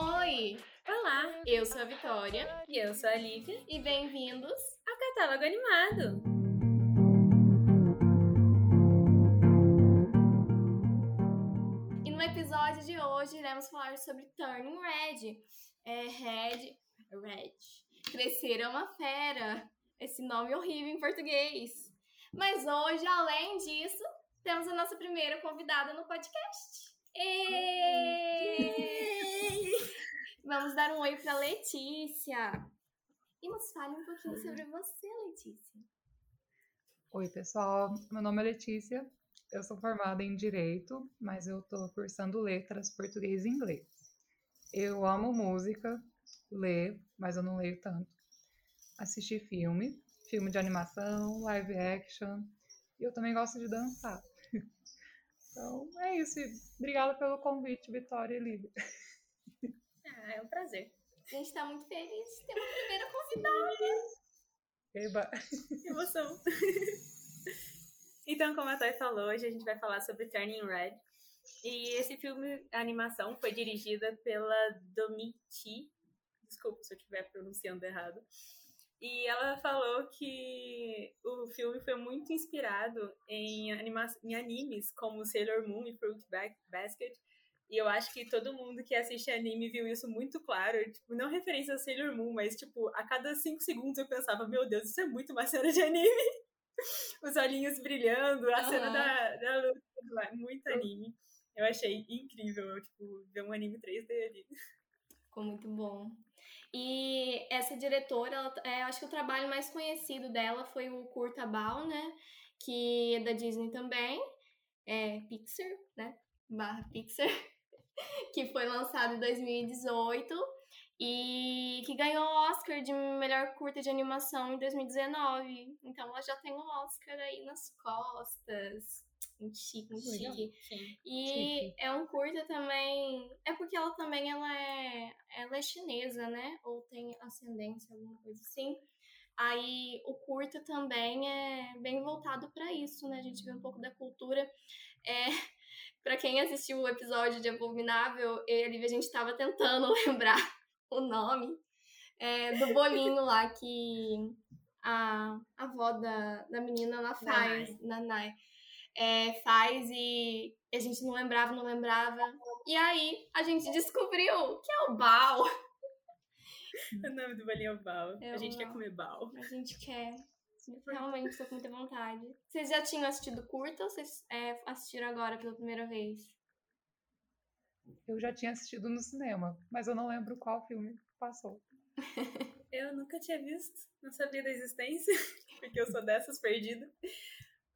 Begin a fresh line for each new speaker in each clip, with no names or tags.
Oi!
Olá,
Eu sou a Vitória
e eu sou a Lívia
e bem-vindos.
ao Catálogo Animado.
E no episódio de hoje iremos falar sobre Turning Red. É Red. Red. Crescer é uma fera. Esse nome horrível em português. Mas hoje, além disso, temos a nossa primeira convidada no podcast. Vamos dar um oi para Letícia. E nos fale um pouquinho sobre você, Letícia.
Oi, pessoal. Meu nome é Letícia. Eu sou formada em Direito, mas eu estou cursando Letras Português e Inglês. Eu amo música, ler, mas eu não leio tanto. Assistir filme, filme de animação, live action. E eu também gosto de dançar. Então, é isso. Obrigada pelo convite, Vitória e Lívia.
Ah, é um prazer.
A gente está muito feliz de ter uma primeira convidada.
Eba.
Que emoção. então, como a Toy falou, hoje a gente vai falar sobre Turning Red. E esse filme, a animação, foi dirigida pela Domiti. Desculpa se eu estiver pronunciando errado. E ela falou que o filme foi muito inspirado em, anima em animes como Sailor Moon e Fruit Ba- Basket. E eu acho que todo mundo que assiste anime viu isso muito claro. Tipo, não referência a Sailor Moon, mas, tipo, a cada cinco segundos eu pensava, meu Deus, isso é muito uma cena de anime. Os olhinhos brilhando, a cena
Aham.
da, da luta, muito anime. Eu achei incrível, tipo, ver um anime 3D ali.
Ficou muito bom. E essa diretora, ela, é, acho que o trabalho mais conhecido dela foi o Curta Ball, né? Que é da Disney também. É Pixar, né? Barra Pixar. que foi lançado em 2018 e que ganhou o Oscar de melhor curta de animação em 2019. Então ela já tem um Oscar aí nas costas. Muito chique, muito
Legal.
chique.
Sim.
E
Chique.
é um curta também. É porque ela também ela é, ela é chinesa, né? Ou tem ascendência, alguma coisa assim. Aí o curta também é bem voltado para isso, né? A gente vê um pouco da cultura. É, para quem assistiu o episódio de Abominável, eu e a gente tava tentando lembrar o nome é, do bolinho lá que a, a avó da, da menina ela faz, Nanai é, faz e a gente não lembrava, não lembrava. E aí a gente descobriu que é o Bal.
O nome do bolinho é Bal.
É
a gente
o
quer comer Bal.
A gente quer. Realmente tô com muita vontade. Vocês já tinham assistido curta ou vocês é, assistiram agora pela primeira vez?
Eu já tinha assistido no cinema, mas eu não lembro qual filme passou.
Eu nunca tinha visto, não sabia da existência, porque eu sou dessas perdida.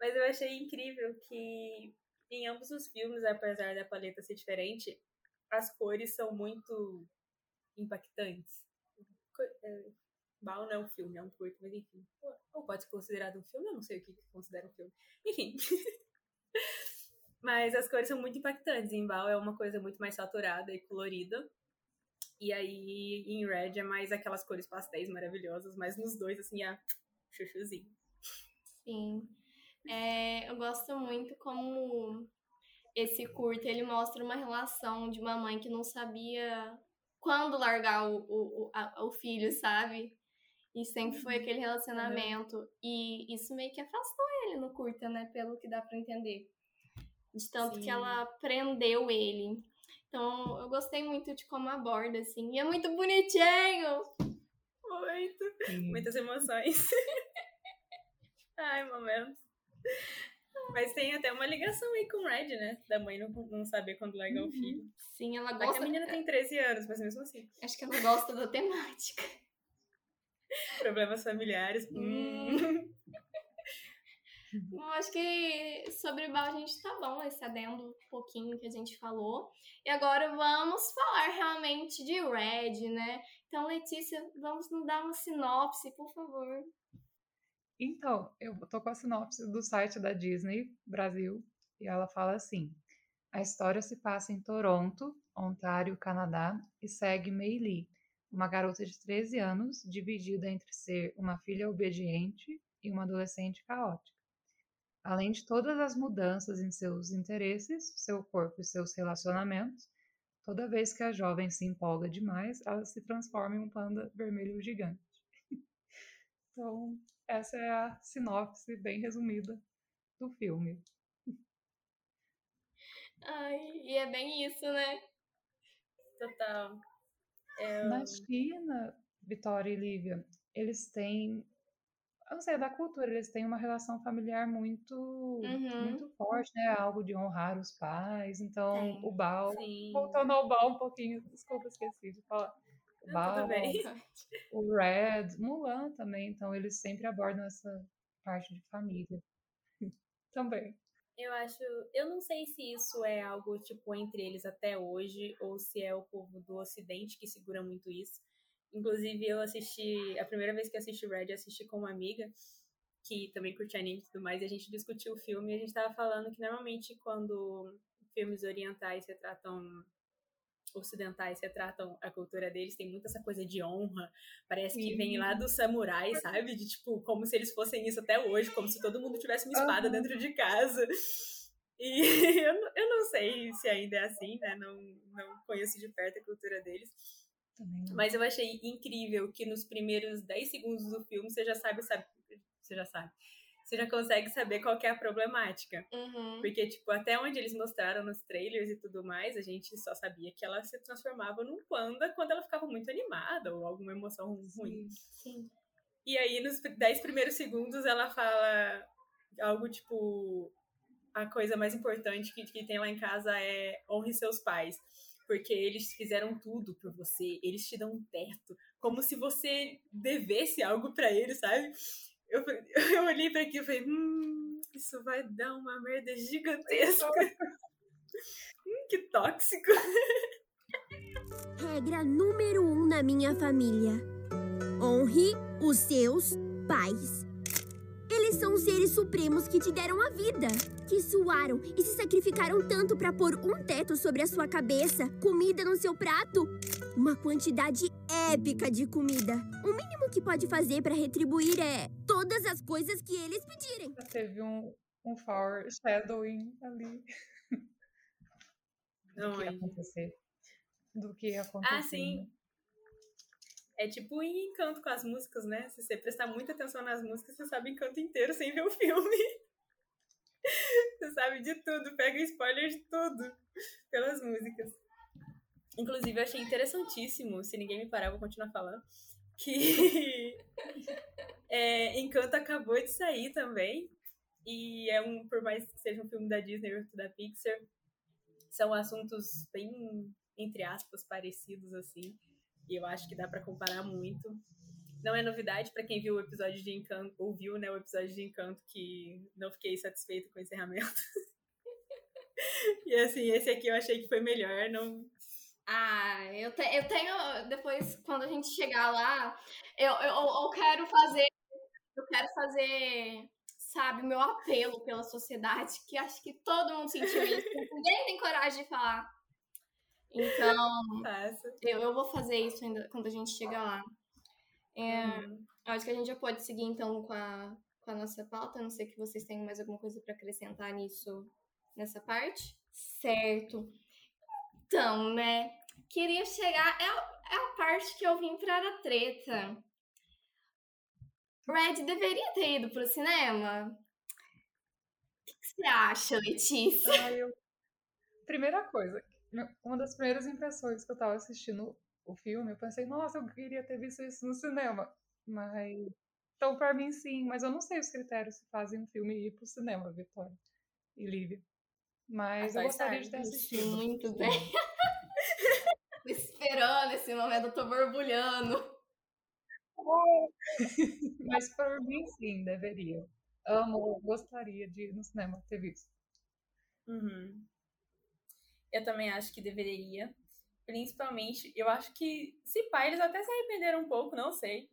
Mas eu achei incrível que em ambos os filmes, apesar da paleta ser diferente, as cores são muito impactantes. É, Mal não é um filme, é um curto, mas enfim. Ou pode ser considerado um filme, eu não sei o que que considera um filme. Enfim. mas as cores são muito impactantes. Em Bal é uma coisa muito mais saturada e colorida. E aí, em Red é mais aquelas cores pastéis maravilhosas, mas nos dois, assim, é chuchuzinho.
Sim. É, eu gosto muito como esse curta ele mostra uma relação de uma mãe que não sabia quando largar o, o, o, a- o filho, sabe? E sempre foi aquele relacionamento. E isso meio que afastou ele no curta, né? Pelo que dá pra entender. De tanto
Sim.
que ela prendeu ele. Então, eu gostei muito de como aborda, assim. E é muito bonitinho!
Muito.
E
Muitas emoções. Ai, momentos. Mas tem até uma ligação aí com o Red, né? Da mãe não, não saber quando largar o filho.
Sim, ela gosta.
a menina tem 13 anos, mas mesmo assim.
Acho que ela gosta da temática.
Problemas familiares. Hum.
Eu acho que sobre Bal a gente tá bom, esse adendo um pouquinho que a gente falou. E agora vamos falar realmente de Red, né? Então, Letícia, vamos nos dar uma sinopse, por favor.
Então, eu tô com a sinopse do site da Disney Brasil e ela fala assim: a história se passa em Toronto, Ontário, Canadá, e segue Mei Lee, uma garota de 13 anos dividida entre ser uma filha obediente e uma adolescente caótica. Além de todas as mudanças em seus interesses, seu corpo e seus relacionamentos, toda vez que a jovem se empolga demais, ela se transforma em um panda vermelho gigante. então, essa é a sinopse bem resumida do filme.
Ai, e é bem isso, né?
Total.
Na China, Vitória e Lívia, eles têm eu não sei, da cultura, eles têm uma relação familiar muito,
Uhum.
muito forte, né? Algo de honrar os pais. Então,
Tem,
o
Sim.
voltando ao Bao um pouquinho, desculpa, esqueci de falar. O
Não,
Bao,
tudo bem.
o Red, Mulan também, então eles sempre abordam essa parte de família. também.
Eu acho. Eu não sei se isso é algo, tipo, entre eles até hoje, ou se é o povo do Ocidente que segura muito isso. Inclusive, eu assisti. A primeira vez que eu assisti Red, eu assisti com uma amiga, que também curte anime e tudo mais, e a gente discutiu o filme e a gente tava falando que normalmente quando filmes orientais retratam. Ocidentais retratam a cultura deles, tem muito essa coisa de honra. Parece que vem lá dos samurais, sabe? De tipo, como se eles fossem isso até hoje, como se todo mundo tivesse uma espada
Aham.
dentro de casa. E eu, não- eu não sei se ainda é assim, né? Não, não conheço de perto a cultura deles.
Também.
Mas eu achei incrível que nos primeiros 10 segundos do filme você já sabe, sabe você já sabe. Você já consegue saber qual que é a problemática.
Uhum.
Porque, tipo, até onde eles mostraram nos trailers e tudo mais, a gente só sabia que ela se transformava num panda quando ela ficava muito animada ou alguma emoção ruim.
Sim.
Sim.
E aí, nos 10 primeiros segundos, ela fala algo tipo: a coisa mais importante que, que tem lá em casa é honre seus pais. Porque eles fizeram tudo por você, eles te dão um teto, como se você devesse algo pra eles, sabe? Eu, eu olhei pra aqui e falei: hum, isso vai dar uma merda gigantesca. hum, que tóxico.
Regra número um na minha família: honre os seus pais. Eles são os seres supremos que te deram a vida, que suaram e se sacrificaram tanto para pôr um teto sobre a sua cabeça, comida no seu prato, uma quantidade épica de comida. O mínimo que pode fazer para retribuir é todas as coisas que eles pedirem.
Já teve um, um foreshadowing ali
Não,
do que ia acontecer. Do que ia acontecer.
Ah, sim. É tipo em encanto com as músicas, né? Se você prestar muita atenção nas músicas, você sabe encanto inteiro sem ver o filme. você sabe de tudo, pega spoiler de tudo pelas músicas. Inclusive, eu achei interessantíssimo, se ninguém me parar, eu vou continuar falando, que é, Encanto acabou de sair também. E é um, por mais que seja um filme da Disney ou da Pixar, são assuntos bem, entre aspas, parecidos assim. E eu acho que dá pra comparar muito. Não é novidade pra quem viu o episódio de Encanto, ouviu, né, o episódio de Encanto, que não fiquei satisfeito com o encerramento. e assim, esse aqui eu achei que foi melhor, não.
Ah, eu, te- eu tenho. Depois, quando a gente chegar lá, eu, eu, eu quero fazer. Eu quero fazer, sabe, meu apelo pela sociedade, que acho que todo mundo sentiu isso. Ninguém tem coragem de falar. Então, eu, eu vou fazer isso ainda quando a gente chegar lá. É, eu acho que a gente já pode seguir então com a, com a nossa pauta. Não sei que vocês tenham mais alguma coisa para acrescentar nisso, nessa parte. Certo. Então, né? Queria chegar. É a, é a parte que eu vim pra a treta. Red deveria ter ido pro cinema? O que, que você acha, Letícia?
Ah, eu- Primeira coisa, uma das primeiras impressões que eu tava assistindo o filme, eu pensei, nossa, eu queria ter visto isso no cinema. Mas. Então, pra mim, sim, mas eu não sei os critérios que fazem um filme ir pro cinema, Vitória e Lívia. Mas
Ah,
eu gostaria de ter
Isso,
assistido.
muito bem. Tô esperando esse momento, eu tô borbulhando.
Mas por mim, sim, deveria. Amo, gostaria de ir no cinema ter visto.
Uhum. Eu também acho que deveria. Principalmente, eu acho que, se pá, eles até se arrependeram um pouco, não sei.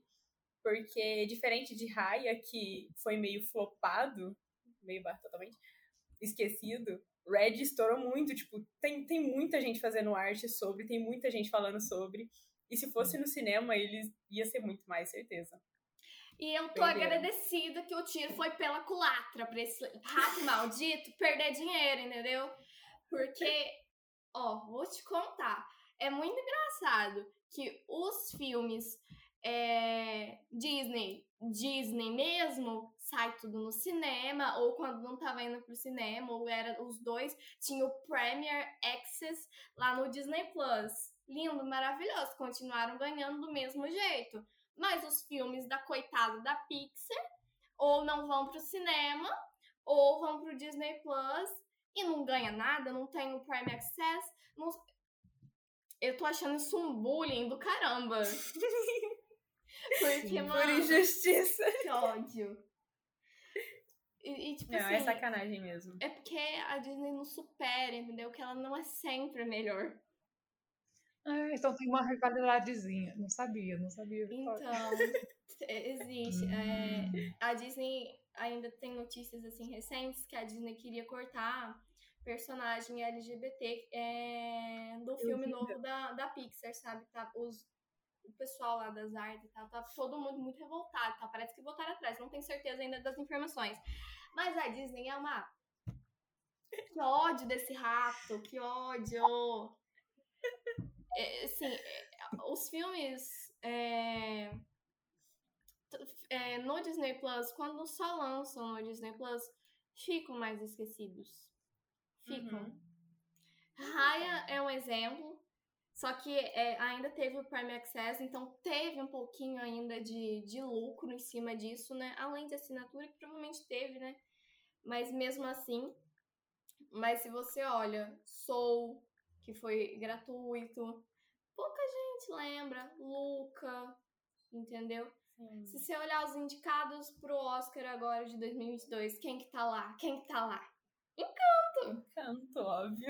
Porque, diferente de Raya, que foi meio flopado, meio totalmente, esquecido, Red estourou muito. Tipo, tem, tem muita gente fazendo arte sobre, tem muita gente falando sobre. E se fosse no cinema, eles ia ser muito mais, certeza.
E eu tô
Perderam.
agradecida que o tiro foi pela culatra pra esse rato maldito perder dinheiro, entendeu? Porque, ó, vou te contar. É muito engraçado que os filmes é, Disney, Disney mesmo, sai tudo no cinema, ou quando não tava indo pro cinema, ou era os dois, tinha o Premier Access lá no Disney Plus. Lindo, maravilhoso, continuaram ganhando do mesmo jeito. Mas os filmes da coitada da Pixar ou não vão pro cinema, ou vão pro Disney Plus e não ganha nada, não tem o Prime Access. não- Eu tô achando isso um bullying do caramba. Porque,
Por
mano,
injustiça.
que ódio. E, e, tipo
Não,
assim,
é sacanagem mesmo.
é porque a Disney não supera, entendeu? Que ela não é sempre a melhor.
Ah, então tem uma rivalidadezinha. Não sabia, não sabia. Vitória.
Então, é, existe. É, a Disney ainda tem notícias assim recentes que a Disney queria cortar personagem LGBT é, do filme
vi.
novo da, da Pixar, sabe? Tá, os, o pessoal lá das artes e tal, tá todo mundo muito revoltado, tá? Parece que voltaram atrás, não tenho certeza ainda das informações. Mas a Disney é uma. Que ódio desse rato, que ódio! É, assim, é, os filmes. é, é, no Disney Plus, quando só lançam no Disney Plus, ficam mais esquecidos. Ficam.
Uhum.
Raya é um exemplo, só que é, ainda teve o Prime Access, então teve um pouquinho ainda de, de lucro em cima disso, né? Além de assinatura, que provavelmente teve, né? Mas mesmo assim. Mas se você olha, Soul, que foi gratuito, pouca gente lembra. Luca, entendeu? Se você olhar os indicados pro Oscar agora de 2022, quem que tá lá? Quem que tá lá?
Canto, óbvio.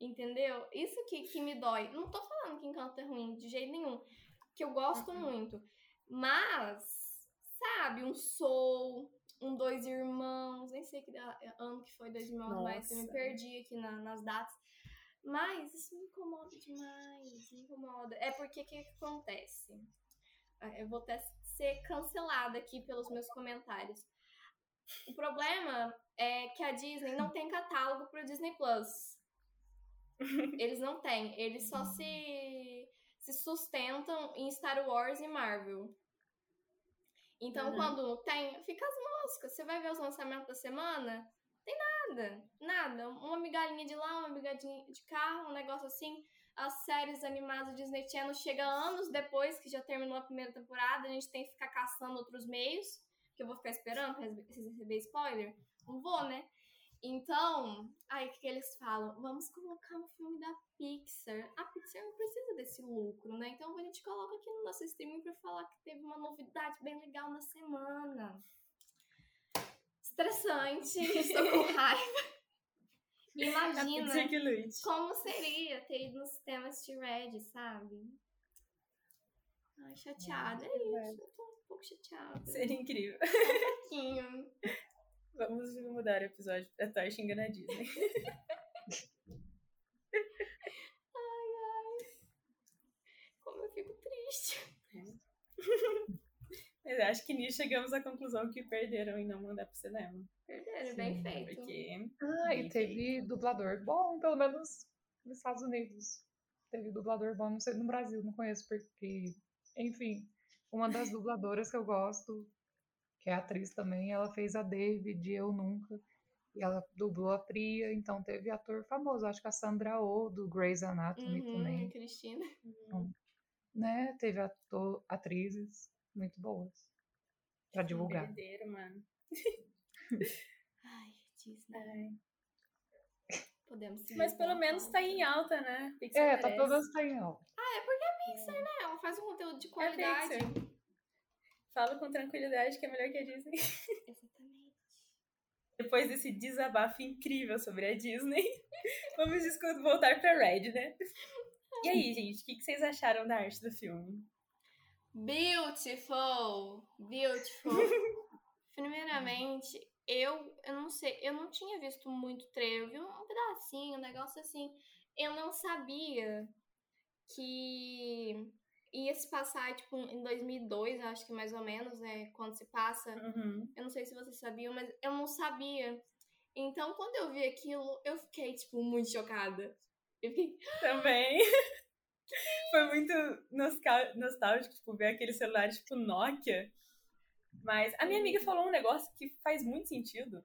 Entendeu? Isso que, que me dói. Não tô falando que Encanto é ruim, de jeito nenhum. Que eu gosto
Uhum.
muito. Mas, sabe, um Soul, um Dois Irmãos, nem sei que ano que foi Dois Irmãos, mas eu me perdi aqui na- nas datas. Mas isso me incomoda demais, me incomoda. É porque o que, que acontece? Ah, Eu vou até ser cancelada aqui pelos meus comentários. O problema é que a Disney não tem catálogo pro Disney Plus. Eles não têm. Eles só se, se sustentam em Star Wars e Marvel. Então,
Uhum.
quando tem, fica as moscas. Você vai ver os lançamentos da semana? Tem nada. Nada. Uma migalhinha de lá, uma migalhinha de cá, um negócio assim. As séries animadas Disney Channel chega anos depois que já terminou a primeira temporada. A gente tem que ficar caçando outros meios. Que eu vou ficar esperando pra rece- receber spoiler. Não vou, né? Então, aí o que, que eles falam? Vamos colocar um filme da Pixar. A Pixar não precisa desse lucro, né? Então a gente coloca aqui no nosso streaming pra falar que teve uma novidade bem legal na semana. Estressante, estou com raiva. Imagina como seria ter ido no sistema T-Red, sabe? Ai, chateada. É isso, eu tô um pouco chateada.
Seria incrível.
Um pouquinho.
Vamos mudar o episódio pra Thor xingando a Disney.
Como eu fico triste.
Mas eu acho que nisso chegamos à conclusão que perderam em não mandar pro cinema.
Perderam, bem feito.
Porque.
Ah, e teve dublador bom, pelo menos nos Estados Unidos. Teve dublador bom, não sei, no Brasil, não conheço porque, enfim, uma das dubladoras que eu gosto, que é atriz também, ela fez a David, Eu Nunca, e ela dublou a Priya, então teve ator famoso, acho que a Sandra Oh, do Grey's Anatomy
Uhum,
também,
Cristina.
né? Teve ator, atrizes muito boas pra divulgar.
Perderam, mano.
Ai, Disney.
Ai.
Podemos
Mas pelo
revoltar.
menos tá em alta, né? Pixar
É, tá pelo menos tá em alta.
Ah, é porque é Pixar, né? Ela faz um conteúdo de qualidade.
É Falo com tranquilidade que é melhor que a Disney.
Exatamente.
Depois desse desabafo incrível sobre a Disney, vamos voltar pra Red, né? E aí, gente, o que que vocês acharam da arte do filme?
Beautiful! Beautiful! Primeiramente, eu, eu não sei, eu não tinha visto muito trailer, eu vi um pedacinho, um negócio assim. Eu não sabia que ia se passar, tipo, em 2002, acho que mais ou menos, né? Quando se passa.
Uhum.
Eu não sei se vocês sabiam, mas eu não sabia. Então, quando eu vi aquilo, eu fiquei, tipo, muito chocada. Eu fiquei,
Também. Foi muito nostálgico, tipo, ver aquele celular tipo Nokia. Mas a minha amiga falou um negócio que faz muito sentido.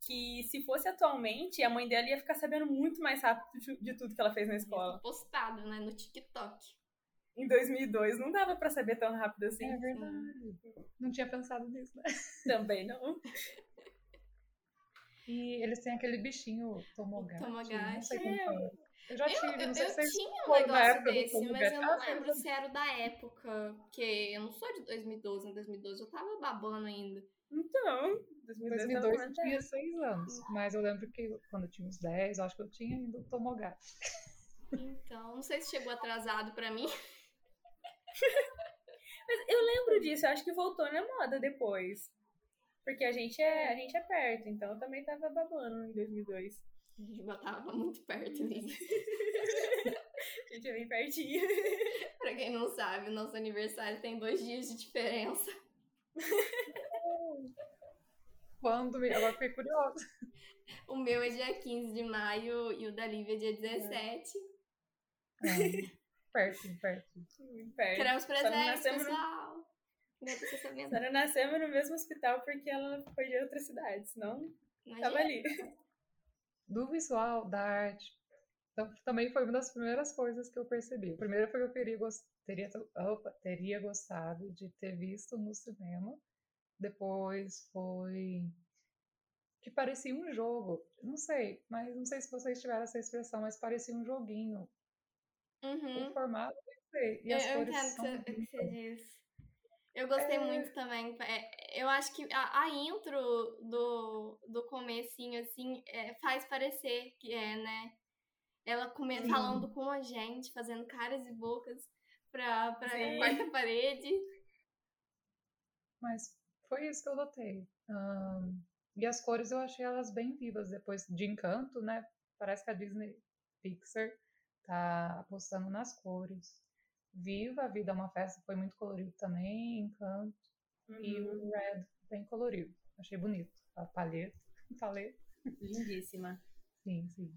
Que se fosse atualmente, a mãe dela ia ficar sabendo muito mais rápido de, de tudo que ela fez na escola.
postado, né, no TikTok.
Em 2002 não dava pra saber tão rápido assim.
É verdade. Não tinha pensado nisso, né?
Também não.
E eles têm aquele bichinho. Não sei como
É.
fala. Eu já
Eu,
tive,
eu,
não sei
eu
se vocês
tinha um negócio desse, mas eu não
Tomogotchi.
lembro se era da época, porque eu não sou de 2012, em 2012 eu tava babando ainda.
Então, 2002, tava
2002 eu tinha 6 anos, mas eu lembro que quando eu tinha uns 10, eu acho que eu tinha ainda o.
Então, não sei se chegou atrasado pra mim.
Mas eu lembro disso, eu acho que voltou na moda depois. Porque a gente é, a gente é perto, então eu também tava babando em 2002.
A gente tava muito perto disso.
A gente é bem pertinho.
pra quem não sabe, o nosso aniversário tem dois dias de diferença.
Quando? Agora fiquei curiosa.
O meu é dia 15 de maio e o da Lívia é dia 17.
É, perto, perto.
Muito perto.
Queremos presentes,
nascemos no-
pessoal. Não é
no mesmo hospital porque ela foi de outra cidade, senão tava ali.
Do visual, da arte, então, também foi uma das primeiras coisas que eu percebi. O primeiro foi que eu queria, gos- teria, opa, teria gostado de ter visto no cinema. Depois foi que parecia um jogo. Não sei, mas não sei se vocês tiveram essa expressão, mas parecia um joguinho.
Uhum.
O formato, sei. E
Eu,
as
eu
cores
entendo o
são
que você- que você diz. Eu gostei
É.
muito também. É, eu acho que a, a intro do, do comecinho, assim, é, faz parecer que é, né? Ela come,
Sim.
falando com a gente, fazendo caras e bocas pra, pra quarta parede.
Mas foi isso que eu notei. Ahn, e as cores eu achei elas bem vivas depois de Encanto, né? Parece que a Disney Pixar tá apostando nas cores. Viva, a vida é uma festa, foi muito colorido também, Encanto. E
Uhum.
o Red, bem colorido. Achei bonito. A palheta, paleta.
Lindíssima.
Sim, sim.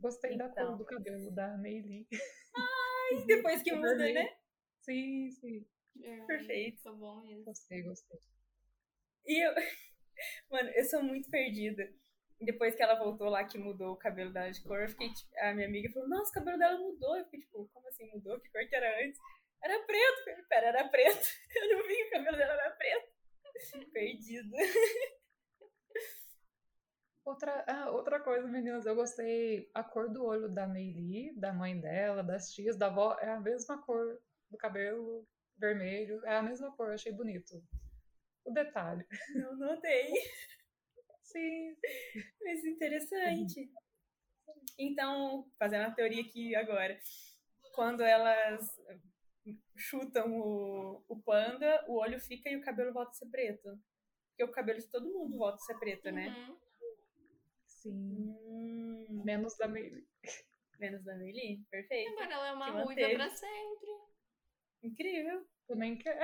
Gostei da
Então.
cor do cabelo da Meili.
E depois que muda, né?
Sim, sim.
É,
Perfeito.
Ficou bom mesmo.
Gostei, gostei.
E eu. Mano, eu sou muito perdida. Depois que ela voltou lá, que mudou o cabelo dela de cor, eu fiquei, tipo, a minha amiga falou, nossa, o cabelo dela mudou. Eu fiquei, tipo, como assim mudou? Que cor que era antes? Era preto. Falei, Pera, era preto. Eu não vi que o cabelo dela era preto. Perdida.
Outra, ah, outra coisa, meninas, eu gostei. A cor do olho da Meili, da mãe dela, das tias, da avó, é a mesma cor do cabelo vermelho, é a mesma cor, achei bonito. O detalhe.
Não notei.
Sim,
Mas interessante. Então, fazendo a teoria aqui agora. Quando elas chutam o, o panda, o olho fica e o cabelo volta a ser preto. Porque o cabelo de todo mundo volta a ser preto, né?
Uhum.
sim.
Hum,
Menos da Meili.
menos da Meili. Perfeito.
Agora ela é uma ruiva pra sempre.
Incrível.
Também quer.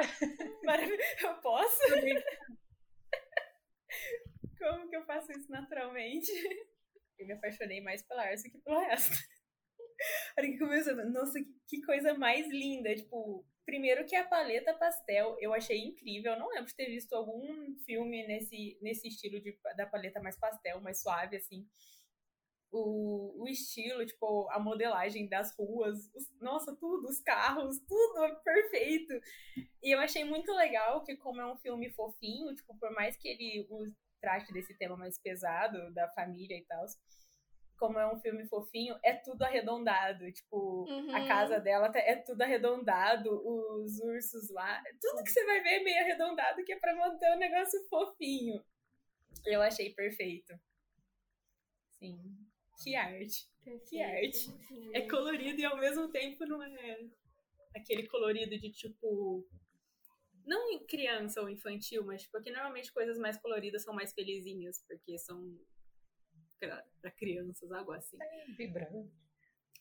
Maravilhoso. Eu posso? Como que eu faço isso naturalmente? Eu me apaixonei mais pela Arce que pelo resto. A hora que começou, nossa, que, coisa mais linda. Tipo, primeiro que a paleta pastel eu achei incrível. Eu não lembro de ter visto algum filme nesse, nesse estilo de, da paleta mais pastel, mais suave, assim. O, o estilo, tipo, a modelagem das ruas, os- nossa, tudo, os carros, tudo é perfeito. E eu achei muito legal que, como é um filme fofinho, tipo, por mais que ele trate desse tema mais pesado, da família e tal, como é um filme fofinho, é tudo arredondado. Tipo, a
Uhum.
casa dela tá- é tudo arredondado, os ursos lá, tudo que você vai ver é meio arredondado, que é pra manter o negócio fofinho. Eu achei perfeito. Sim. Que arte. Que arte. É colorido e ao mesmo tempo não é aquele colorido de tipo. Não em criança ou infantil, mas porque normalmente coisas mais coloridas são mais felizinhas, porque são pra pra crianças, algo assim.
Vibrante.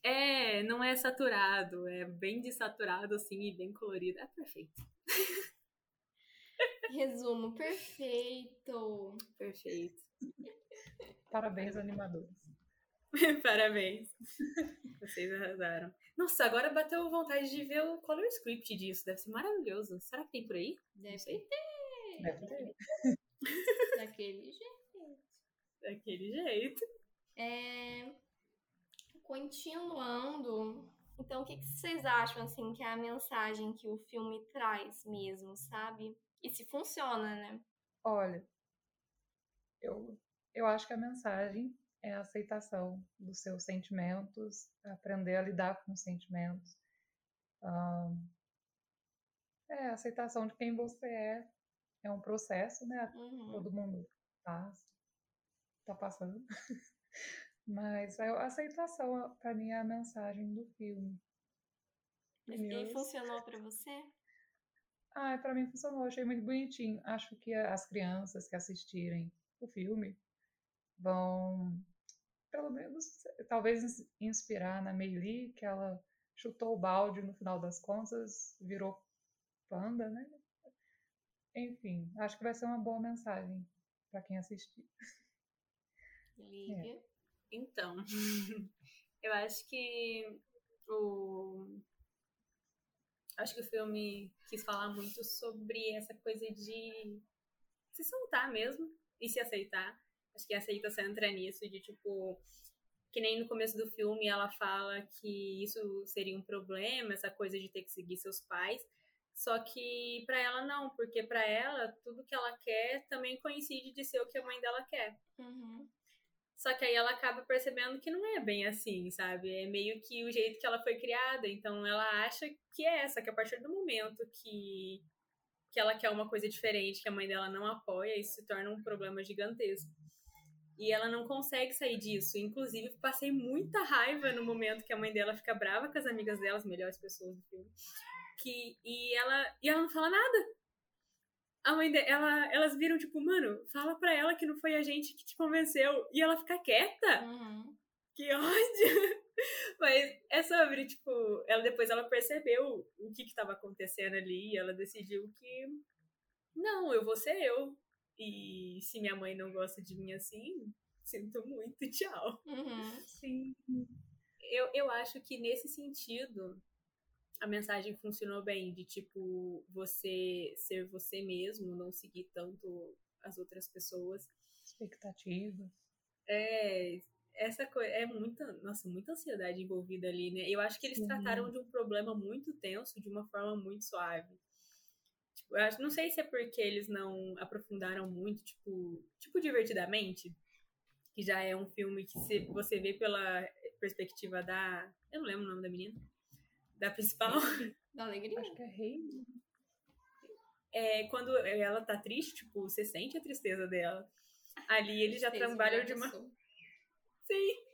É, não é saturado, é bem desaturado, assim, e bem colorido. É perfeito.
Resumo perfeito.
Perfeito.
Parabéns, animadores.
Parabéns. Vocês arrasaram. Nossa, agora bateu vontade de ver o color script disso. Deve ser maravilhoso. Será que tem por aí?
Deve
sei.
ter.
Deve ter.
Daquele jeito.
Daquele jeito.
É, Continuando, então o que, que vocês acham assim que é a mensagem que o filme traz mesmo, sabe? E se funciona, né?
Olha, eu, eu acho que a mensagem é a aceitação dos seus sentimentos, aprender a lidar com os sentimentos. Ahn, é a aceitação de quem você é. É um processo, né?
Uhum.
Todo mundo passa, tá passando. Mas a aceitação, para mim, é a mensagem do filme.
E
Meus-
funcionou pra você?
Ah, para mim funcionou, achei muito bonitinho. Acho que as crianças que assistirem o filme vão, pelo menos, talvez ins- inspirar na Meili, que ela chutou o balde no final das contas, virou panda, né? Enfim, acho que vai ser uma boa mensagem para quem assistir.
Lívia.
Então, eu acho que o. Acho que o filme quis falar muito sobre essa coisa de se soltar mesmo e se aceitar. Acho que a aceitação entra nisso, de tipo. Que nem no começo do filme ela fala que isso seria um problema, essa coisa de ter que seguir seus pais. Só que pra ela não, porque pra ela tudo que ela quer também coincide de ser o que a mãe dela quer.
Uhum.
Só que aí ela acaba percebendo que não é bem assim, sabe? É meio que o jeito que ela foi criada. Então ela acha que é essa, que a partir do momento que, que ela quer uma coisa diferente, que a mãe dela não apoia, isso se torna um problema gigantesco. E ela não consegue sair disso. Inclusive, passei muita raiva no momento que a mãe dela fica brava com as amigas dela, as melhores pessoas do filme. Que, e, ela, e ela não fala nada a mãe dela, ela, elas viram, tipo, mano, fala pra ela que não foi a gente que te convenceu. E ela fica quieta.
Uhum.
Que ódio! Mas é sobre, tipo, ela depois ela percebeu o que que tava acontecendo ali e ela decidiu que não, eu vou ser eu. E se minha mãe não gosta de mim assim, sinto muito, tchau.
Uhum.
Sim.
Eu, eu acho que nesse sentido a mensagem funcionou bem, de tipo, você ser você mesmo, não seguir tanto as outras pessoas.
Expectativa.
É, essa coisa, é muita, nossa, muita ansiedade envolvida ali, né? Eu acho que eles
Sim.
trataram de um problema muito tenso de uma forma muito suave. Eu acho, não sei se é porque eles não aprofundaram muito, tipo, tipo divertidamente, que já é um filme que se, você vê pela perspectiva da, eu não lembro o nome da menina, da principal.
Da alegria?
Acho que é rei.
É, quando ela tá triste, tipo, você sente a tristeza dela. Ali eles já trabalham
uma
de uma. Sim.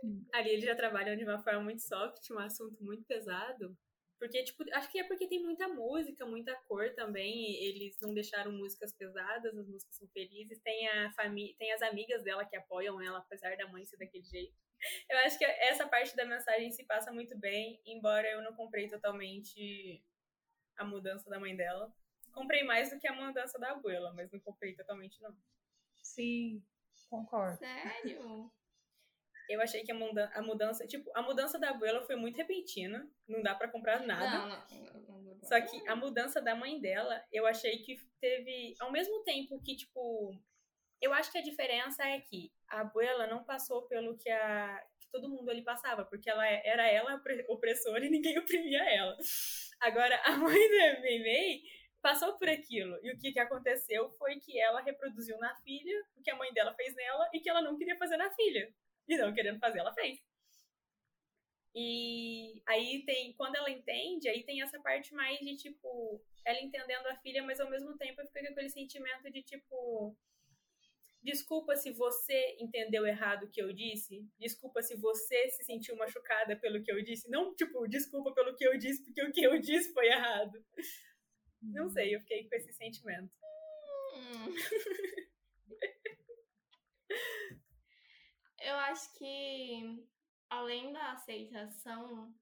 Sim.
Ali eles já trabalham de uma forma muito soft, um assunto muito pesado. Porque, tipo, acho que é porque tem muita música, muita cor também. e Eles não deixaram músicas pesadas, as músicas são felizes. Tem, a família, tem as amigas dela que apoiam ela, apesar da mãe ser daquele jeito. Eu acho que essa parte da mensagem se passa muito bem, embora eu não comprei totalmente a mudança da mãe dela. Comprei mais do que a mudança da abuela, mas não comprei totalmente, não.
Sim, concordo.
Sério?
Eu achei que a, muda a mudança, tipo, a mudança da abuela foi muito repentina, não dá pra comprar nada.
Não, não.
Só que a mudança da mãe dela, eu achei que teve, ao mesmo tempo que, tipo, eu acho que a diferença é que a abuela não passou pelo que a que todo mundo ali passava, porque ela é, era ela opressora e ninguém oprimia ela. Agora, a mãe da Meimei passou por aquilo. E o que, que aconteceu foi que ela reproduziu na filha o que a mãe dela fez nela e que ela não queria fazer na filha. E não querendo fazer, ela fez. E aí tem, quando ela entende, aí tem essa parte mais de tipo, ela entendendo a filha, mas ao mesmo tempo fica com aquele sentimento de tipo, desculpa se você entendeu errado o que eu disse, desculpa se você se sentiu machucada pelo que eu disse, não tipo, desculpa pelo que eu disse, porque o que eu disse foi errado. Não sei, eu fiquei com esse sentimento.
Hum. Eu acho que além da aceitação,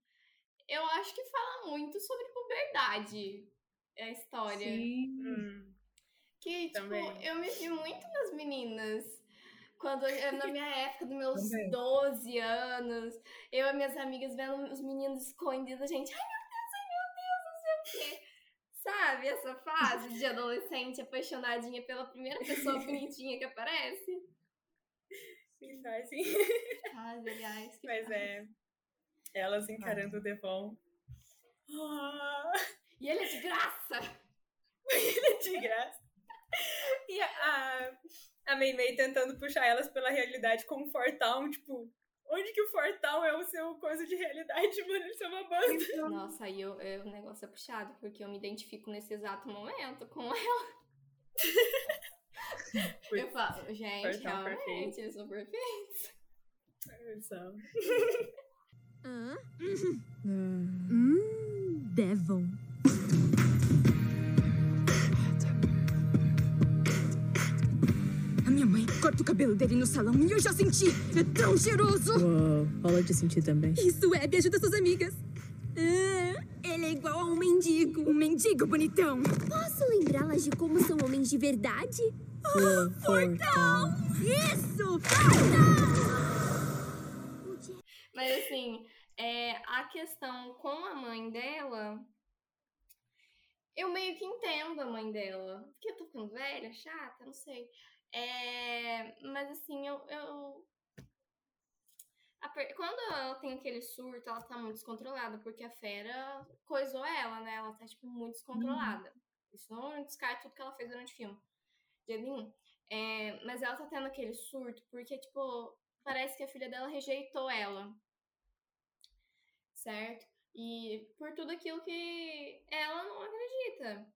eu acho que fala muito sobre puberdade a história.
Sim.
Hum,
Que, tipo,
Também.
eu me vi muito nas meninas. Quando eu, na minha época, dos meus
Também.
12 anos, eu e minhas amigas vendo os meninos escondidos, a gente, ai meu Deus, ai meu Deus, não sei o quê. Sabe essa fase de adolescente apaixonadinha pela primeira pessoa bonitinha que aparece?
Sim, faz sim.
Fase, aliás. que
Mas
fase.
é. Elas encarando o Devon. Ah,
E ele é de graça!
de graça. E a, a, Mei Mei tentando puxar elas pela realidade como Fortown, tipo, onde que o Fortown é o seu coisa de realidade, mano? Isso é uma banda.
Nossa, aí eu, eu- o negócio é puxado, porque eu me identifico nesse exato momento com ela. Eu falo, gente, realmente,
perfeito.
eles são perfeitos.
São.
Hã? Hum, Devon.
A minha mãe corta o cabelo dele no salão e eu já senti. É tão cheiroso.
Uou, rola de sentir também.
Isso é, me ajuda suas amigas.
Ah, ele é igual a um mendigo.
Um mendigo bonitão.
Posso lembrá-las de como são homens de verdade?
Fortão.
Isso!
Mas assim, é, a questão com a mãe dela, eu meio que entendo a mãe dela. Porque eu tô ficando velha, chata, não sei. É, mas assim, eu. eu- per- quando ela tem aquele surto, ela tá muito descontrolada, porque a fera coisou ela, né? Ela tá, tipo, muito descontrolada. Isso não descarta tudo que ela fez durante o filme. De jeito nenhum. É, mas ela tá tendo aquele surto, porque, tipo, parece que a filha dela rejeitou ela. Certo? E por tudo aquilo que ela não acredita,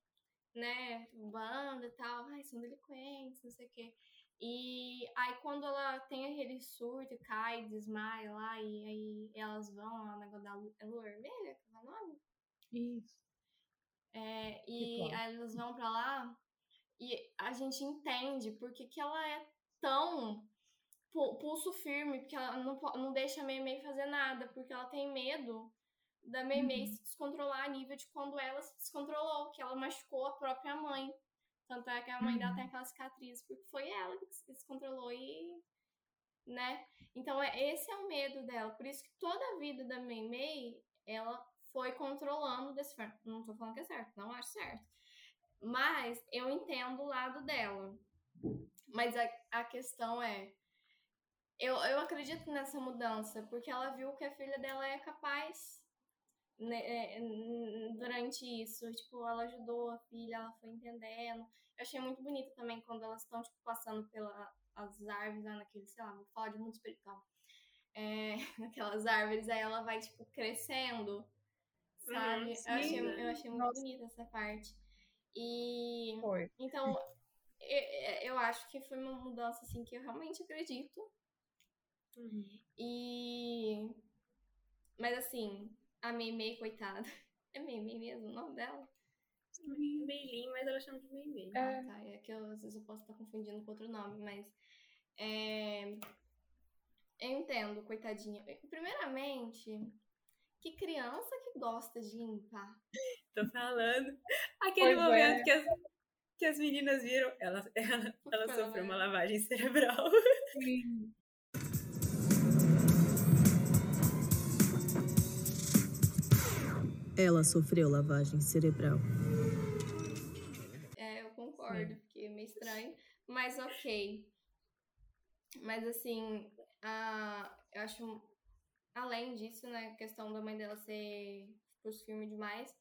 né? Banda e tal, ai, são delinquentes, não sei o quê. E aí quando ela tem aquele surto, e cai, desmaia lá, e aí elas vão lá no negócio da lua, é lua vermelha, que é o nome?
Isso.
É, e aí elas vão pra lá e a gente entende porque que ela é tão pu- pulso firme, porque ela não, não deixa a Meimei fazer nada, porque ela tem medo da Meimei
Uhum.
se descontrolar a nível de quando ela se descontrolou, que ela machucou a própria mãe. Tanto é que a mãe dela
Uhum.
tem aquela cicatriz, porque foi ela que se descontrolou e. né? Então é, esse é o medo dela. Por isso que toda a vida da Meimei, ela foi controlando desse. Não tô falando que é certo, não acho certo. Mas eu entendo o lado dela. Mas a, a questão é. Eu, eu acredito nessa mudança, porque ela viu que a filha dela é capaz né, é, durante isso. Tipo, ela ajudou a filha, ela foi entendendo. Eu achei muito bonito também quando elas estão, tipo, passando pelas árvores lá naquele, sei lá, vou falar de mundo espiritual. É, naquelas árvores, aí ela vai, tipo, crescendo. Sabe?
Uhum,
eu, achei, eu achei muito
Nossa.
bonita essa parte. E.
Foi.
Então, eu, eu acho que foi uma mudança assim que eu realmente acredito. E. Mas assim, a Meimei, coitada. É Meimei mesmo o nome dela?
Meilin, mas ela chama de Meimei.
É.
Ah, tá. É que eu, às vezes eu posso estar confundindo com outro nome, mas. É... Eu entendo, coitadinha. Primeiramente, que criança que gosta de limpar.
Tô falando. Aquele
Pois
momento
é.
que, as, que as meninas viram, ela, ela, ela sofreu uma
lavagem.
cerebral.
Sim.
Ela sofreu lavagem cerebral.
É, eu concordo, porque é meio estranho. Mas ok. Mas assim, a, eu acho. Além disso, né, a questão da mãe dela ser pros filmes demais.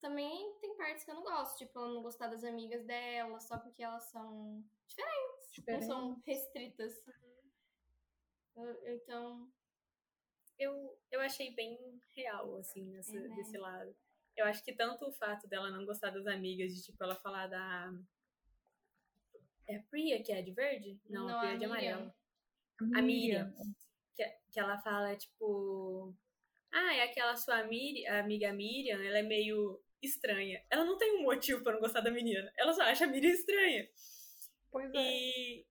Também tem partes que eu não gosto. Tipo, ela não gostar das amigas dela só porque elas são diferentes.
Diferente.
Não são restritas. Eu- Então,
Eu, eu achei bem real, assim, nesse,
É, né?
desse lado. Eu acho que tanto o fato dela não gostar das amigas, de tipo, ela falar da. É a Priya que é de verde? Não,
Não,
a Priya
a
é de amarelo. A Miriam. Que, que ela fala, tipo. Ah, é aquela sua Miri, a amiga Miriam, ela é meio estranha. Ela não tem um motivo pra não gostar da menina. Ela só acha a Miriam estranha.
Pois é.
E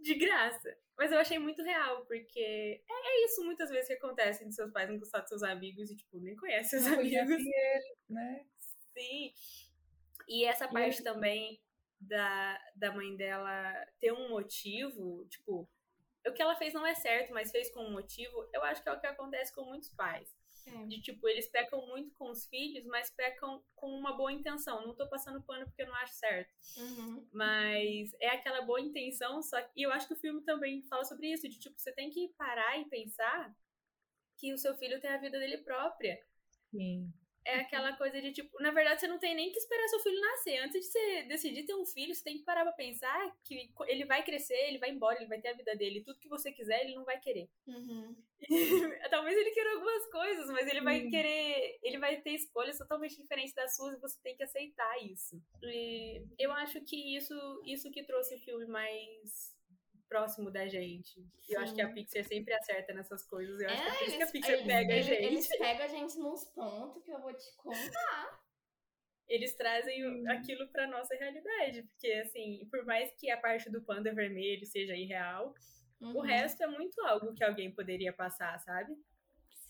de graça. Mas eu achei muito real, porque é, é isso muitas vezes que acontece de seus pais não gostar dos seus amigos e, tipo, nem conhece seus
Não
amigos.
ele, né?
Sim. E essa
E
parte também da, da mãe dela ter um motivo, tipo, o que ela fez não é certo, mas fez com um motivo, eu acho que é o que acontece com muitos pais.
É.
De tipo, eles pecam muito com os filhos, mas pecam com uma boa intenção. Não tô passando pano porque eu não acho certo.
Uhum.
Mas é aquela boa intenção, só que e eu acho que o filme também fala sobre isso, de tipo, você tem que parar e pensar que o seu filho tem a vida dele própria.
Sim.
É aquela coisa de tipo, na verdade você não tem nem que esperar seu filho nascer. Antes de você decidir ter um filho, você tem que parar pra pensar que ele vai crescer, ele vai embora, ele vai ter a vida dele. Tudo que você quiser, ele não vai querer.
Uhum.
Talvez ele queira algumas coisas, mas ele vai
Sim.
querer. Ele vai ter escolhas totalmente diferentes das suas e você tem que aceitar isso. E eu acho que isso, isso que trouxe o filme mais próximo da gente. E Eu acho que a
Sim.
Pixar sempre acerta nessas coisas. Eu acho que é
É,
por isso que a Pixar
eles-
pega a
eles-
gente.
Eles pegam a gente nos pontos que eu vou te contar.
eles trazem o- aquilo pra nossa realidade. Porque, assim, por mais que a parte do panda vermelho seja irreal, o
Uhum.
resto é muito algo que alguém poderia passar, sabe?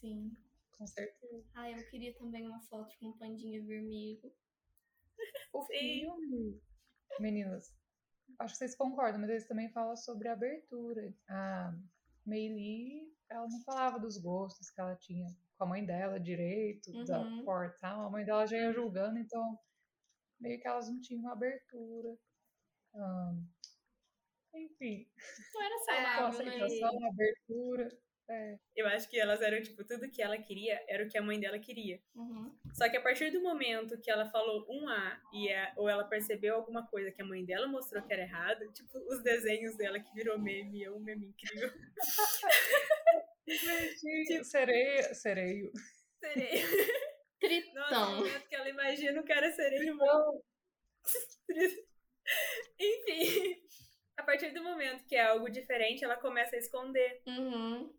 Sim.
Com certeza.
Ah, eu queria também uma foto com um pandinha vermelho.
O
Sim.
filme, meninas, acho que vocês concordam, mas eles também falam sobre a abertura. A Meili, ela não falava dos gostos que ela tinha com a mãe dela direito, da
Uhum.
portal. A mãe dela já ia julgando, então meio que elas não tinham uma abertura. Ahn, enfim,
Não era saudável, né?
abertura. É,
Eu acho que elas eram, tipo, tudo que ela queria era o que a mãe dela queria.
Uhum.
Só que a partir do momento que ela falou um A e a- ou ela percebeu alguma coisa que a mãe dela mostrou que era errado, tipo, os desenhos dela que virou meme, é um meme incrível.
Tipo, sereia, sereio.
Sereia. Nossa,
Tritão.
no momento que ela imagina o cara sereio,
Não,
Enfim, a partir do momento que é algo diferente, ela começa a esconder.
Uhum.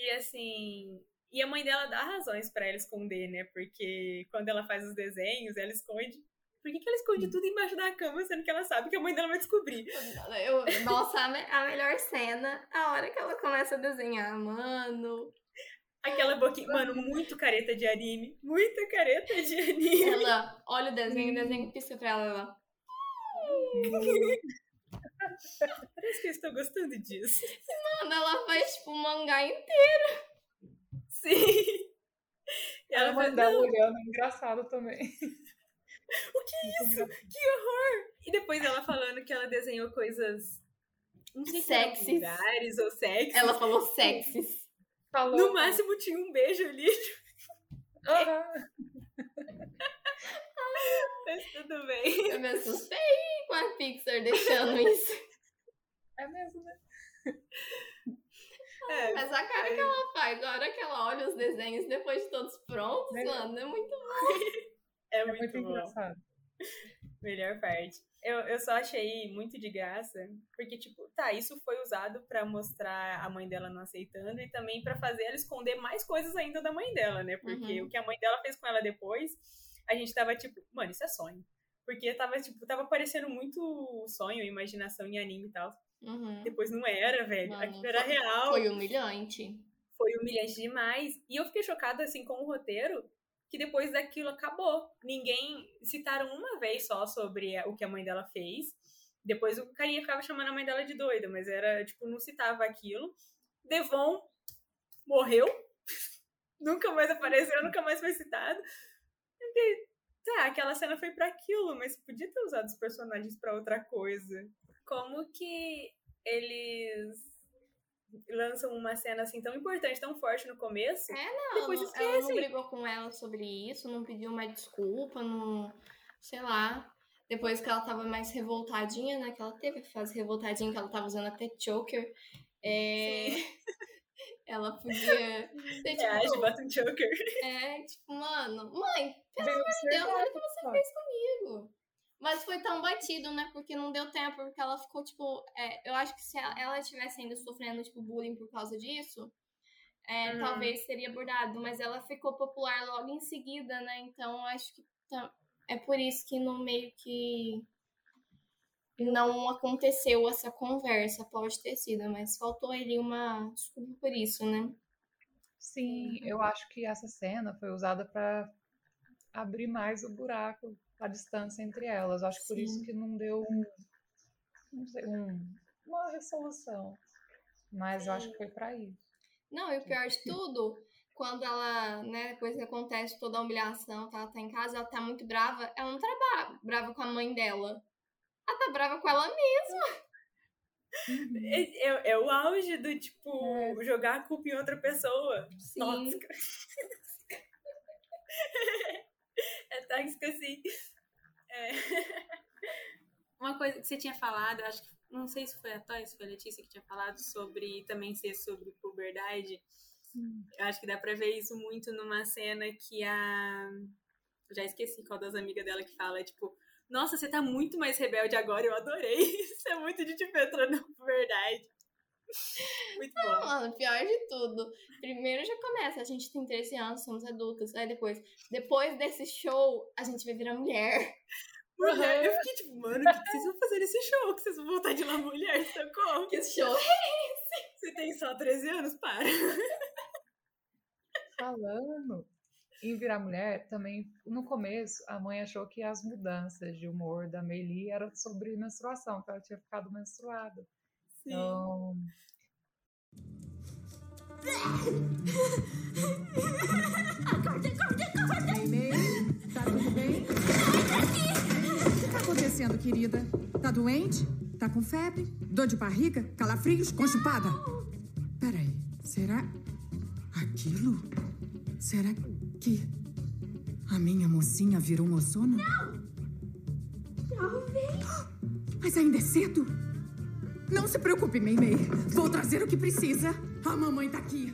E assim. E a mãe dela dá razões pra ela esconder, né? Porque quando ela faz os desenhos, ela esconde. Por que, que ela esconde tudo embaixo da cama, sendo que ela sabe que a mãe dela vai descobrir?
Eu, nossa, a melhor cena, a hora que ela começa a desenhar, mano.
Aquela boquinha. Mano, muito careta de anime. Muita careta de anime.
Ela olha o desenho, o desenho pisca pra ela. ela
Parece que eu estou gostando disso.
Mano, ela faz tipo um mangá inteiro.
Sim. E
ela
não,
olhando, é engraçado também.
o que é isso? Que horror! E depois ela falando que ela desenhou coisas. Não sei se ou sexy.
Ela falou sexys.
Falou.
No máximo tinha um beijo ali,
Aham.
mas tudo bem.
Eu me assustei com a Pixar deixando isso.
É mesmo, né?
É,
Mas a cara que ela faz, a hora que ela olha os desenhos depois de todos prontos,
É.
mano, é muito
é
É
muito,
muito
bom.
engraçado.
Melhor parte. Eu, eu só achei muito de graça, porque, tipo, tá, isso foi usado pra mostrar a mãe dela não aceitando e também pra fazer ela esconder mais coisas ainda da mãe dela, né? Porque
Uhum.
o que a mãe dela fez com ela depois, a gente tava tipo, mano, isso é sonho. Porque tava, tipo, tava parecendo muito sonho, imaginação em anime e tal.
Uhum.
Depois não era, velho.
Mano,
Aquilo era
foi-
real.
Foi humilhante.
foi humilhante demais. E eu fiquei chocada, assim, com o roteiro, que depois daquilo acabou. Ninguém citaram uma vez só sobre o que a mãe dela fez. Depois o carinha ficava chamando a mãe dela de doida, mas era, tipo, não citava aquilo. Devon morreu. nunca mais apareceu, nunca mais foi citado. Fiquei, tá, aquela cena foi pra aquilo, mas podia ter usado os personagens pra outra coisa. Como que eles lançam uma cena assim tão importante, tão forte no começo.
É, Não,
Depois
não- ela não brigou com ela sobre isso, não pediu uma desculpa, não. Sei lá. Depois que ela tava mais revoltadinha, né? Que ela teve que fazer revoltadinha, que ela tava usando até choker. É... ela podia ter, tipo,
bota um choker.
é, tipo, mano, mãe,
Bem
Deus,
observado,
olha o que você fez comigo. Mas foi tão batido, né? Porque não deu tempo, porque ela ficou, tipo. é, eu acho que se ela, ela tivesse ainda sofrendo, tipo, bullying por causa disso, é,
Hum.
talvez seria abordado. Mas ela ficou popular logo em seguida, né? Então acho que tam- é por isso que no meio que. não aconteceu essa conversa, pode ter sido, mas faltou ali uma desculpa por isso, né?
Sim, eu acho que essa cena foi usada para abrir mais o buraco, a distância entre elas. Acho que por isso
Sim.
que não deu um, não sei, um- uma resolução. Mas eu acho que foi para isso.
Não, e o pior de tudo, quando ela, né, depois que acontece toda a humilhação, tá, ela tá em casa, ela tá muito brava, ela não tá bra- brava com a mãe dela. Ela tá brava com ela mesma.
É, é- é o auge do, tipo,
É.
jogar a culpa em outra pessoa.
Sim.
Tóxica. é tóxica, assim. É. Uma coisa que você tinha falado, acho que. Não sei se foi a Toy, se foi a Letícia que tinha falado sobre também ser sobre puberdade. Eu acho que dá pra ver isso muito numa cena que a. Já esqueci qual das amigas dela que fala, tipo, nossa, você tá muito mais rebelde agora, eu adorei. Isso é muito de tipo entrando na puberdade. Muito bom.
Mano, pior de tudo. Primeiro já começa, a gente tem 13 anos, somos adultos. Aí depois, depois desse show, a gente vai virar mulher.
Mulher, eu fiquei tipo, mano, o que que vocês vão fazer nesse show? Que vocês vão voltar de lá mulher, socorro.
Que show
Você tem só 13 anos? Para.
Falando em virar mulher, também no começo a mãe achou que as mudanças de humor da Meili eram sobre menstruação, que ela tinha ficado menstruada.
Sim.
Então,
Ei, May, tá tudo bem? O que tá acontecendo, querida? Tá doente? Tá com febre? Dor de barriga? Calafrios? Constipada? Peraí, será aquilo? Será que a minha mocinha virou moçona? Não! Talvez. Mas ainda é cedo. Não se preocupe, May May. Vou trazer o que precisa. A mamãe tá aqui.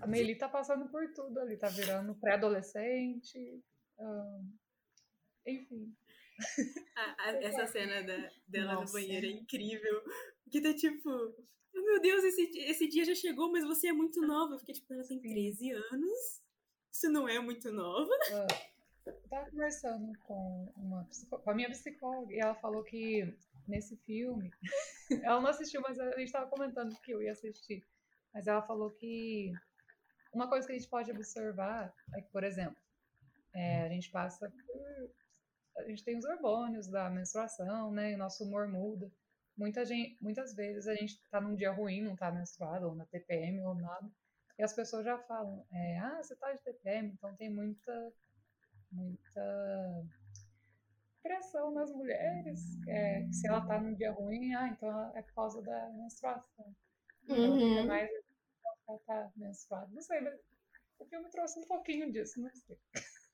a Meili tá passando por tudo ali, tá virando pré-adolescente. enfim.
A- a- essa cena da- dela
Nossa.
no banheiro é incrível. Que tá tipo, "Oh, meu Deus, esse, esse dia já chegou, mas você é muito nova. Eu fiquei tipo, ela tem 13 anos? Isso não é muito nova?
Ah, eu tava conversando com, uma, com a minha psicóloga e ela falou que nesse filme, ela não assistiu, mas a gente tava comentando que eu ia assistir. Mas ela falou que uma coisa que a gente pode observar é que, por exemplo, é, a gente passa por. A gente tem os hormônios da menstruação, né? E o nosso humor muda. Muita gente, muitas vezes a gente tá num dia ruim, não tá menstruado, ou na TPM, ou nada. E as pessoas já falam, é, ah, você tá de TPM, então tem muita, muita pressão nas mulheres. É, se ela tá num dia ruim, ah, então é por causa da menstruação. Então,
Uhum.
fica mais ela tá menstruada. Não sei, mas o filme trouxe um pouquinho disso, não sei.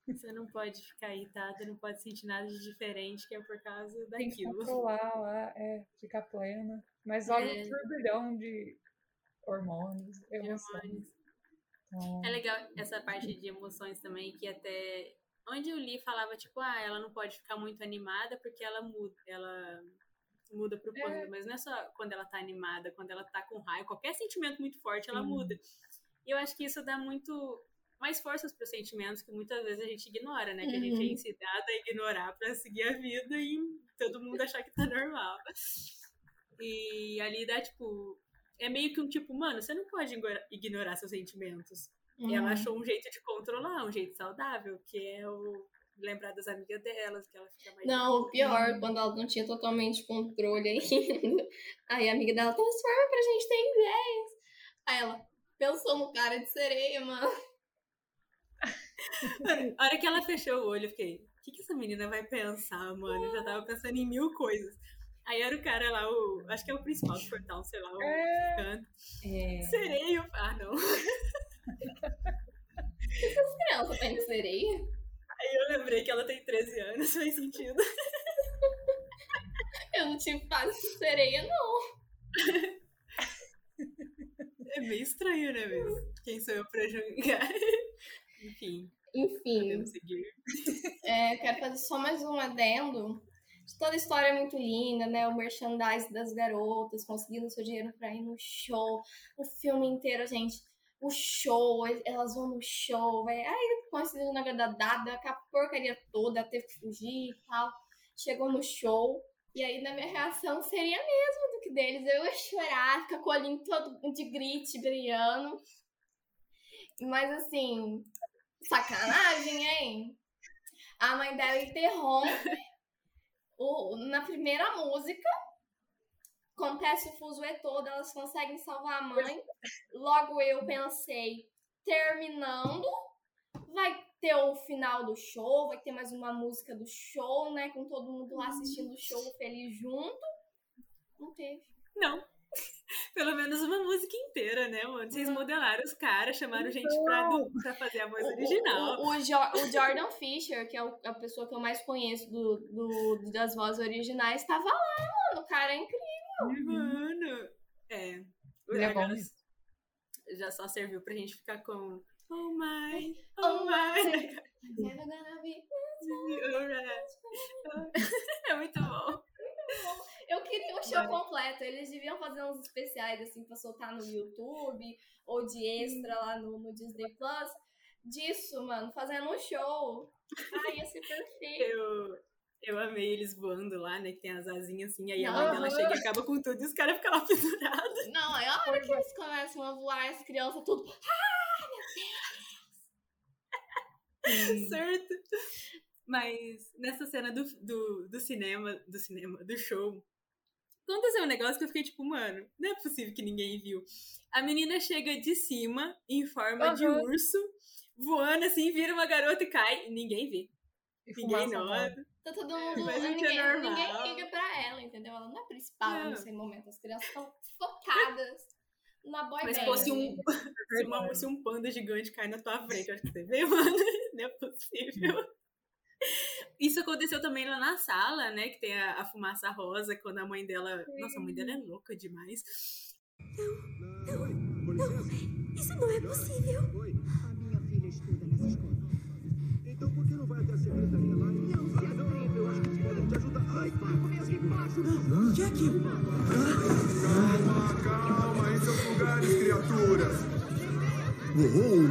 Você não pode ficar irritada, não pode sentir nada de diferente, que é por causa
Tem que
daquilo.
controlar lá, é, ficar plena. Mas olha
É.
um turbilhão de hormônios, emoções.
Hormônios.
Então,
É legal essa parte de emoções também, que até onde eu li falava, tipo, ah, ela não pode ficar muito animada porque ela muda, ela muda pro quando, mas não é só quando ela tá animada, quando ela tá com raiva, qualquer sentimento muito forte, ela
Sim.
muda. E eu acho que isso dá muito mais forças pros sentimentos que muitas vezes a gente ignora, né? Que a gente é
Uhum.
ensinada a ignorar pra seguir a vida e todo mundo achar que tá normal. E ali dá, tipo, é meio que um tipo, mano, você não pode ignorar seus sentimentos. E ela
Uhum.
achou um jeito de controlar, um jeito saudável, que é o lembrar das amigas delas, que ela fica mais.
Não, o pior, quando ela não tinha totalmente controle ainda. Aí a amiga dela, transforma pra gente ter ideias. Aí ela pensou no cara de sereia, mano.
A hora que ela fechou o olho, eu fiquei, o que, que essa menina vai pensar, mano? Eu já tava pensando em mil coisas. Aí era o cara lá, o. Acho que é o principal do portal, sei lá, o
É.
canto.
É.
Sereio. Ah, não.
Criança tem de sereia?
Aí eu lembrei que ela tem 13 anos, faz sentido.
Eu não tive fase de sereia, não.
É meio estranho, né, mesmo? Quem sou eu pra julgar? Enfim,
Enfim,
podemos seguir.
é, quero fazer só mais um adendo. Toda a história é muito linda, né? O merchandise das garotas, conseguindo seu dinheiro pra ir no show. O filme inteiro, gente. O show, elas vão no show, vai. Aí coincidiu na verdade, com a porcaria toda, teve que fugir e tal. Chegou no show, E aí, na minha reação, seria a mesma do que deles. Eu ia chorar, ficar com o olhinho todo de grit, brilhando. Mas, assim, sacanagem, hein? A mãe dela interrompe o, na primeira música. Acontece o fuzuê todo, elas conseguem salvar a mãe. Logo eu pensei, terminando, vai ter o final do show, vai ter mais uma música do show, né? Com todo mundo lá assistindo o show feliz junto. Não teve.
Não. Pelo menos uma música inteira, né, mano? Vocês modelaram os caras, chamaram gente pra, pra fazer a voz
O-
original.
O, o, o Jordan Fisher, que é a pessoa que eu mais conheço do, do- das vozes originais, tava lá, mano. O cara é incrível.
Mano. É. O
Ele é mesmo.
já só serviu pra gente ficar com. Oh my,
Oh
oh my.
Never gonna be-
Alright. É muito bom.
Eu queria um show completo. Eles deviam fazer uns especiais, assim, pra soltar no YouTube ou de extra lá no, no Disney Plus. Disso, mano, fazendo um show. Ai, ia ser perfeito.
Eu, eu amei eles voando lá, né? Que tem as asinhas assim, aí a
Não.
mãe dela chega e acaba com tudo e os caras ficam lá pendurados.
Não, é a hora que eles começam a voar, as crianças tudo.
certo? Mas nessa cena do, do, do cinema, do cinema, do show, aconteceu um negócio que eu fiquei tipo, mano, não é possível que ninguém viu. A menina chega de cima, em forma de
Aham.
urso, voando assim, vira uma garota e cai, e ninguém vê.
E
Ninguém nota.
Tá todo mundo.
Mas o que é
ninguém,
normal.
ninguém liga pra ela, entendeu? Ela não é principal
Não.
nesse momento. As crianças estão focadas na boy
Mas
band.
fosse um, se, uma- se um panda gigante cai na tua frente, eu acho que você vê, mano. Não é possível. Isso aconteceu também lá na sala, né? Que tem a, a fumaça rosa, quando a mãe dela. Nossa, a mãe dela é louca demais.
Isso não é possível.
Embaixo.
Jack!
Calma, calma, em seus lugares, criaturas. Uhul.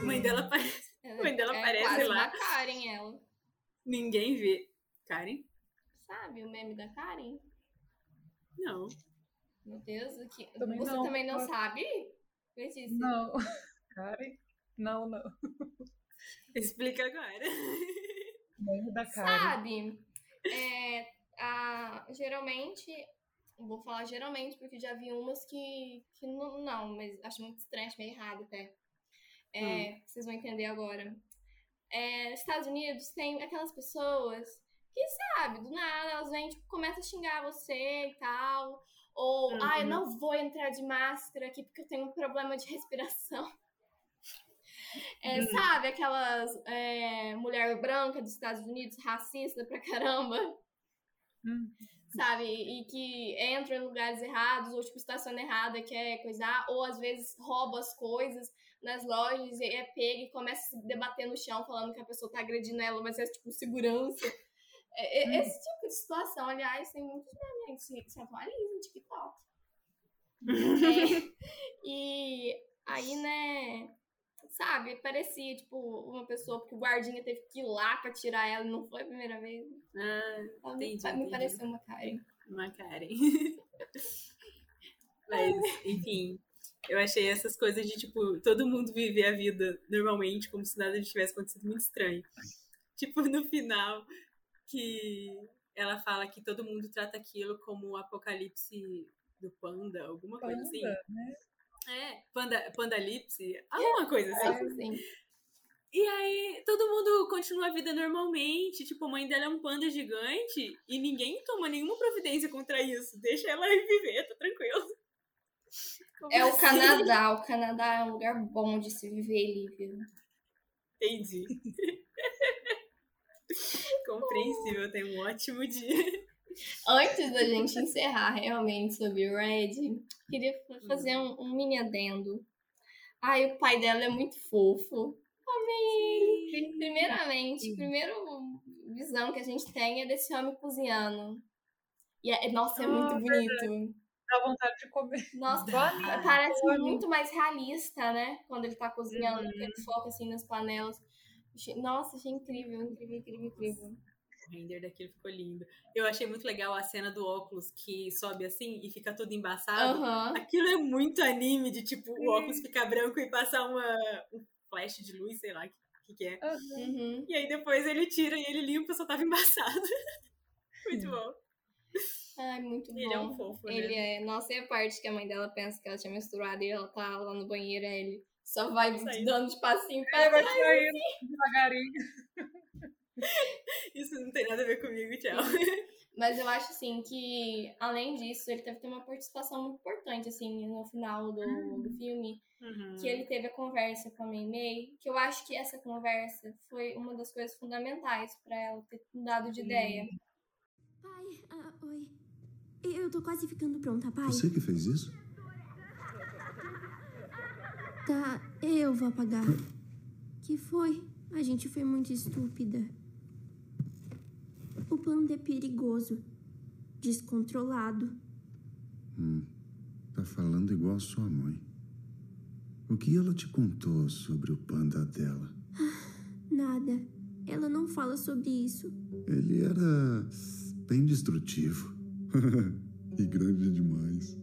A mãe dela aparece.
É,
mãe dela
é
aparece
quase
lá.
uma Karen, ela.
Ninguém vê. Karen?
Sabe o meme da Karen?
Não.
Meu Deus, o que...
Também
você
não.
também não sabe? Letícia?
Não. Karen? Não, não.
Explica agora.
Da Karen.
Sabe? É, a, geralmente, vou falar geralmente, porque já vi umas que, que não, não, mas acho muito estranho, acho meio errado até. É, Vocês vão entender agora. É, Estados Unidos tem aquelas pessoas que, sabe, do nada elas vêm, tipo, começam a xingar você e tal. Ou,
Uhum.
ah, eu não vou entrar de máscara aqui porque eu tenho um problema de respiração. É,
Hum.
Sabe, aquelas é, mulher branca dos Estados Unidos, racista pra caramba,
Hum.
sabe? E que entra em lugares errados, ou tipo, estaciona errada, quer coisar, ou às vezes rouba as coisas nas lojas e é pega e começa a se debater no chão falando que a pessoa tá agredindo ela, mas é tipo segurança. É, é-
Hum.
Esse tipo de situação, aliás, tem muitos memes, se, se atualiza no TikTok. É, e aí, né, sabe, parecia, tipo, uma pessoa, porque o guardinha teve que ir lá pra tirar ela, e não foi a primeira vez.
Ah,
Ela me,
Entendi,
me
entendi.
pareceu uma Karen.
uma Karen. Mas, enfim, eu achei essas coisas de, tipo, todo mundo viver a vida normalmente, como se nada tivesse acontecido muito estranho. Tipo, no final, que ela fala que todo mundo trata aquilo como o apocalipse do panda, alguma coisa assim.
Panda, né?
É, panda, pandalipse, alguma coisa assim.
Assim.
E aí, todo mundo continua a vida normalmente. Tipo, a mãe dela é um panda gigante e ninguém toma nenhuma providência contra isso. Deixa ela viver, tá tranquilo. Como
É o
assim?
Canadá. O Canadá é um lugar bom de se viver, Lívia.
Entendi. Compreensível, tem um ótimo dia.
Antes da gente encerrar realmente sobre o Red, queria fa- fazer um, um mini adendo. Ai, o pai dela é muito fofo. Amei. Primeiramente, primeira visão que a gente tem é desse homem cozinhando. E é, nossa, é muito
Ah,
bonito.
Dá vontade de comer.
Nossa, parece muito mais realista, né? Quando ele tá cozinhando,
Uhum.
ele foca assim nas panelas. Nossa, achei incrível, incrível, incrível, incrível.
O render daquilo ficou lindo. Eu achei muito legal a cena do óculos que sobe assim e fica todo embaçado.
Aham.
Aquilo é muito anime de tipo o óculos ficar branco e passar uma, um flash de luz, sei lá o que, que, que é.
Uhum.
E aí depois ele tira e ele limpa, só tava embaçado. muito bom.
Ai, muito bom.
Ele é um fofo, né?
Ele é. Nossa, e a parte que a mãe dela pensa que ela tinha menstruado e ela tá lá no banheiro, aí ele só vai
Saindo.
dando de passinho pra
Ele vai saindo devagarinho.
Isso não tem nada a ver comigo, tchau.
Mas eu acho, assim, que, além disso, ele ter uma participação muito importante, assim, no final do, do filme.
Uhum.
Que ele teve a conversa com a Mei Mei. Que eu acho que essa conversa foi uma das coisas fundamentais pra ela ter mudado de ideia.
Pai, ah, oi. Eu tô quase ficando pronta, pai.
Você que fez isso?
Tá, eu vou apagar. Que foi? A gente foi muito estúpida. O panda é perigoso. Descontrolado.
Hum, tá falando igual a sua mãe. O que ela te contou sobre o panda dela?
Nada. Ela não fala sobre isso.
Ele era bem destrutivo. e grande demais.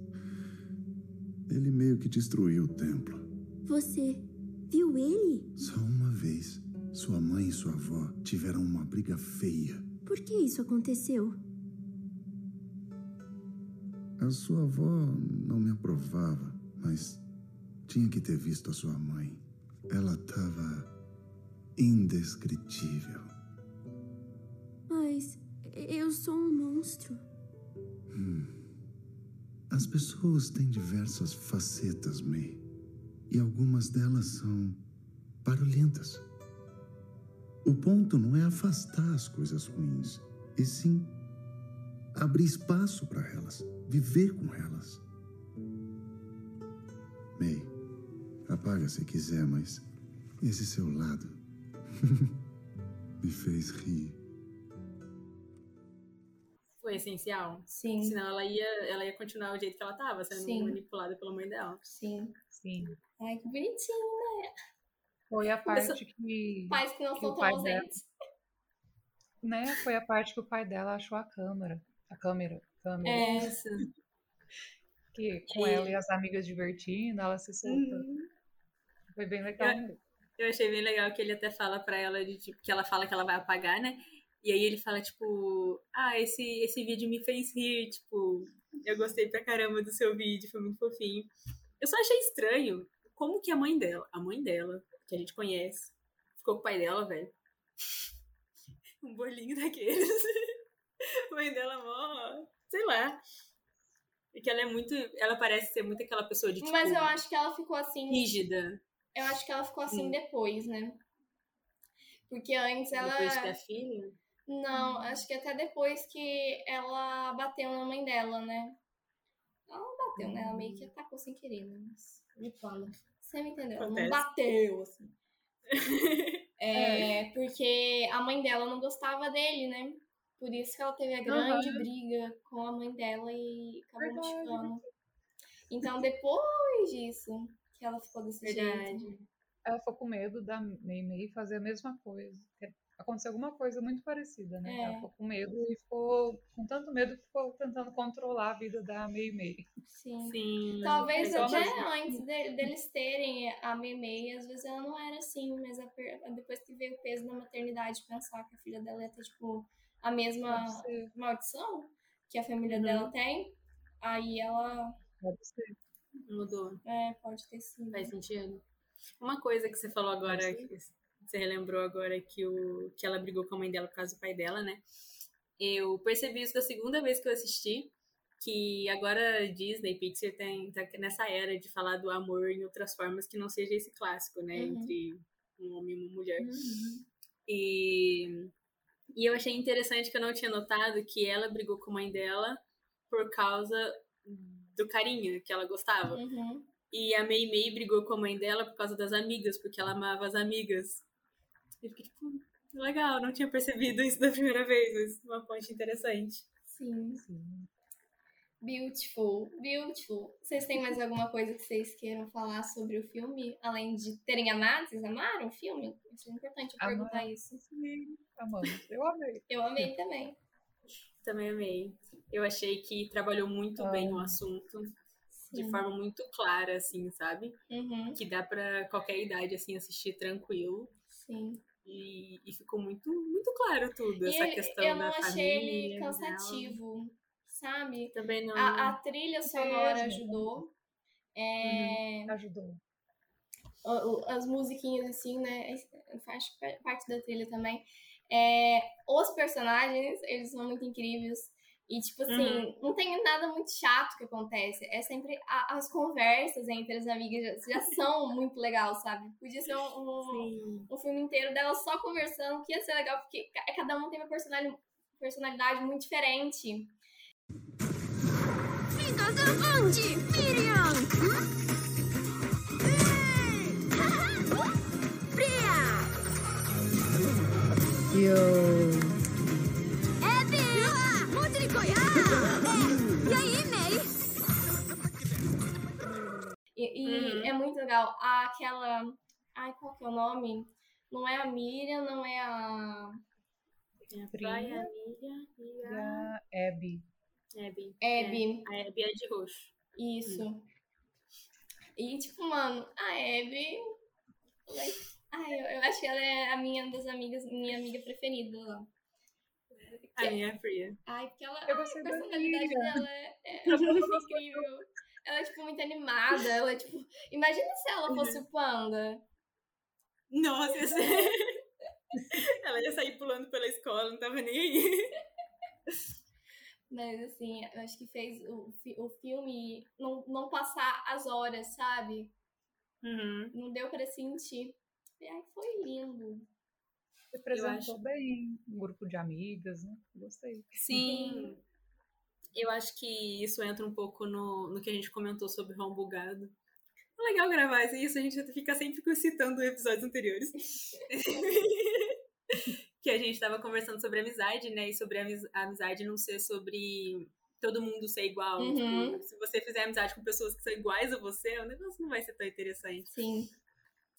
Ele meio que destruiu o templo.
Você viu ele?
Só uma vez. Sua mãe e sua avó tiveram uma briga feia.
Por que isso aconteceu?
A sua avó não me aprovava, mas tinha que ter visto a sua mãe. Ela estava indescritível.
Mas eu sou um monstro.
Hum. As pessoas têm diversas facetas, May. E algumas delas são barulhentas. O ponto não é afastar as coisas ruins, e sim abrir espaço para elas, viver com elas. May, apaga se quiser, mas esse seu lado me fez rir.
Foi essencial.
Sim,
Senão ela ia, ela ia continuar do jeito que ela tava, sendo
Sim.
manipulada pela mãe dela.
sim.
Sim.
Ai, que bonitinho.
Foi a parte que.
Pais que não
que
são tão
dela-
ausentes.
Né? Foi a parte que o pai dela achou a câmera. A câmera. câmera
É.
Isso.
Que com
E-
ela e as amigas divertindo, ela se soltou.
Uhum.
Foi bem legal. mesmo.
Eu achei bem legal que ele até fala pra ela de tipo, que ela fala que ela vai apagar, né? E aí ele fala, tipo, ah, esse, esse vídeo me fez rir, tipo, eu gostei pra caramba do seu vídeo, foi muito fofinho. Eu só achei estranho como que a mãe dela, a mãe dela, que a gente conhece, ficou com o pai dela, velho. Um bolinho daqueles. mãe dela, mó, sei lá. E que ela é muito, ela parece ser muito aquela pessoa de, tipo,
Mas eu acho que ela ficou assim.
rígida.
Eu acho que ela ficou assim
Hum.
depois, né? Porque antes ela.
Depois de ter a filha.
Não, acho que até depois que ela bateu na mãe dela, né? Ela não bateu, né? Ela meio que atacou sem querer, né? Mas me fala. Você me entendeu? Ela não
Acontece.
bateu, assim. É, porque a mãe dela não gostava dele, né? Por isso que ela teve a grande
Aham.
briga com a mãe dela e acabou machucando. Então, depois disso, que ela ficou desse
Verdade.
jeito.
Ela ficou com medo da Mei Mei fazer a mesma coisa. Aconteceu alguma coisa muito parecida, né?
É.
Ela ficou com medo e ficou com tanto medo que ficou tentando controlar a vida da Mei Mei.
Sim.
Sim.
Talvez
Mas
até antes de- deles terem a Meme, às vezes ela não era assim, mas a depois que veio o peso da maternidade, pensar que a filha dela ia ter, tipo, a mesma maldição que a família
Uhum.
dela tem, aí ela
pode ser.
Mudou.
é, pode ter sido.
Faz sentido. Uma coisa que você falou agora, que você relembrou agora que, o, que ela brigou com a mãe dela por causa do pai dela, né? Eu percebi isso da segunda vez que eu assisti, que agora Disney, Pixar tem, tá nessa era de falar do amor em outras formas que não seja esse clássico, né?
Uhum.
Entre um homem e uma mulher.
Uhum.
E, e eu achei interessante que eu não tinha notado que ela brigou com a mãe dela por causa do carinho que ela gostava.
Uhum.
E a Mei Mei brigou com a mãe dela por causa das amigas, porque ela amava as amigas. E eu fiquei tipo, legal, não tinha percebido isso da primeira vez, mas uma ponte interessante.
Sim.
Sim.
Beautiful, beautiful. Vocês têm mais alguma coisa que vocês queiram falar sobre o filme? Além de terem amado, vocês amaram o filme? Isso é importante eu perguntar isso.
Sim, amamos. Eu amei.
Eu amei também.
Também amei. Eu achei que trabalhou muito bem o
Ah.
De
Sim.
forma muito clara, assim, sabe?
Uhum,
Que dá pra qualquer idade, assim, assistir tranquilo.
sim.
E, e ficou muito, muito claro tudo,
E
essa questão
eu não
da
achei
família.
ele
dela.
cansativo, sabe?
Também não.
A, a trilha sonora ajudou. É,
Ajudou.
o- o- as musiquinhas, assim, né? Faz pa- parte da trilha também. É, os personagens, eles são muito incríveis. E, tipo assim,
Uhum.
não tem nada muito chato que acontece. É sempre a- as conversas entre as amigas já, já são muito legal, sabe? Podia ser um, um, um filme inteiro delas só conversando, que ia ser legal, porque ca- cada um tem uma personali- personalidade muito diferente.
Fica da onde, Miriam? Hum? Ei! Fria!
Yo.
É
legal. Aquela. Ai, qual que é o nome? Não é a Miriam, não é a.
É a a Miriam e a
a Abby.
Abby.
Abby.
É, a Abby é de roxo.
Isso. E, tipo, mano, a Abby. ai, eu, eu acho que ela é a minha das amigas, minha amiga preferida lá.
A minha é Fria.
Ai, porque ela.
Eu
ai, a
da
personalidade dela é, é, é incrível. Ela é, tipo, muito animada. Ela é, tipo. Imagina se ela fosse o panda.
Nossa, ia ser... ela ia sair pulando pela escola, não tava nem aí.
Mas, assim, eu acho que fez o, o filme não, não passar as horas, sabe?
Uhum.
Não deu pra sentir. E, Ai, foi lindo.
Representou
acho-
bem um grupo de amigas, né? Gostei.
Sim. Eu acho que isso entra um pouco no, no que a gente comentou sobre Ron Bugado. É legal gravar isso, a gente fica sempre citando episódios anteriores. que a gente tava conversando sobre amizade, né? E sobre a amiz- a amizade não ser sobre todo mundo ser igual.
Uhum.
Tipo, se você fizer amizade com pessoas que são iguais a você, o negócio não vai ser tão interessante.
Sim.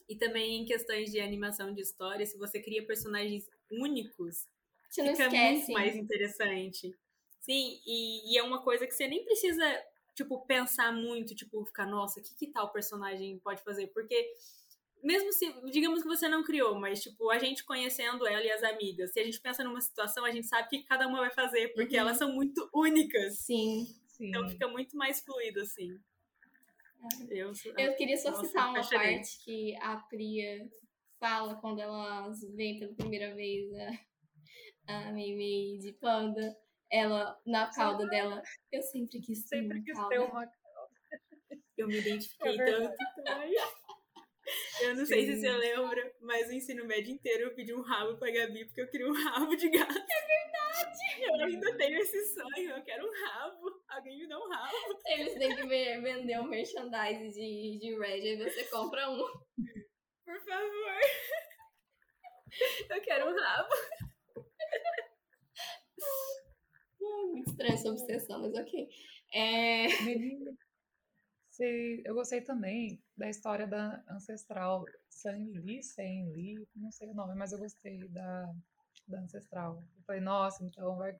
E também em questões de animação de história, se você cria personagens únicos,
Você
fica muito mais interessante. Sim, e, e é uma coisa que você nem precisa, tipo, pensar muito, tipo, ficar, nossa, o que, que tal personagem pode fazer? Porque, mesmo se, digamos que você não criou, mas, tipo, a gente conhecendo ela e as amigas, se a gente pensa numa situação, a gente sabe o que cada uma vai fazer, porque
Uhum.
elas são muito únicas.
Sim.
Sim.
Então fica muito mais fluido, assim. Eu, sou-
Eu queria só
Nossa,
citar uma
apaixonei.
parte que a Priya fala quando elas veem pela primeira vez a, a Mimi de panda. Ela, na cauda dela, eu sempre quis ter
Sempre
uma
quis
cauda.
ter uma.
Eu me identifiquei
É
tanto também. Eu não sei se
Sim.
você lembra, mas o ensino médio inteiro eu pedi um rabo pra Gabi porque eu queria um rabo de gato. É verdade! Eu ainda tenho esse sonho, eu quero um rabo. Alguém me dá um rabo.
Eles têm que vender um merchandise de, de Red, aí você compra um.
Por favor. Eu quero um rabo.
Muito estranha essa obsessão, mas ok. É...
Eu gostei também da história da ancestral San Li, Sen Li, não sei o nome, mas eu gostei da, da ancestral. Eu falei, nossa, então vai,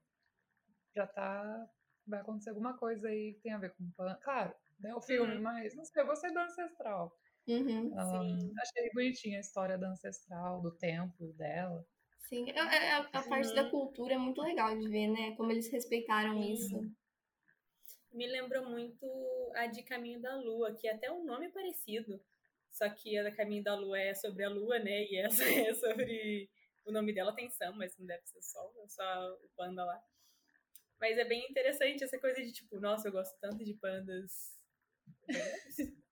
já tá, vai acontecer alguma coisa aí que tem a ver com pan. Claro, né, o filme,
Uhum.
mas não sei, eu gostei da ancestral.
Uhum,
Ahn, achei bonitinha a história da ancestral, do templo dela.
Sim. A, a- a- a parte da cultura é muito legal de ver, né? Como eles respeitaram
Sim.
isso.
Me lembrou muito a de Caminho da Lua, que até o nome é parecido. Só que a da Caminho da Lua é sobre a Lua, né? E essa é sobre. O nome dela tem Sam, mas não deve ser Sol, é só o panda lá. Mas é bem interessante essa coisa de tipo, nossa, eu gosto tanto de pandas.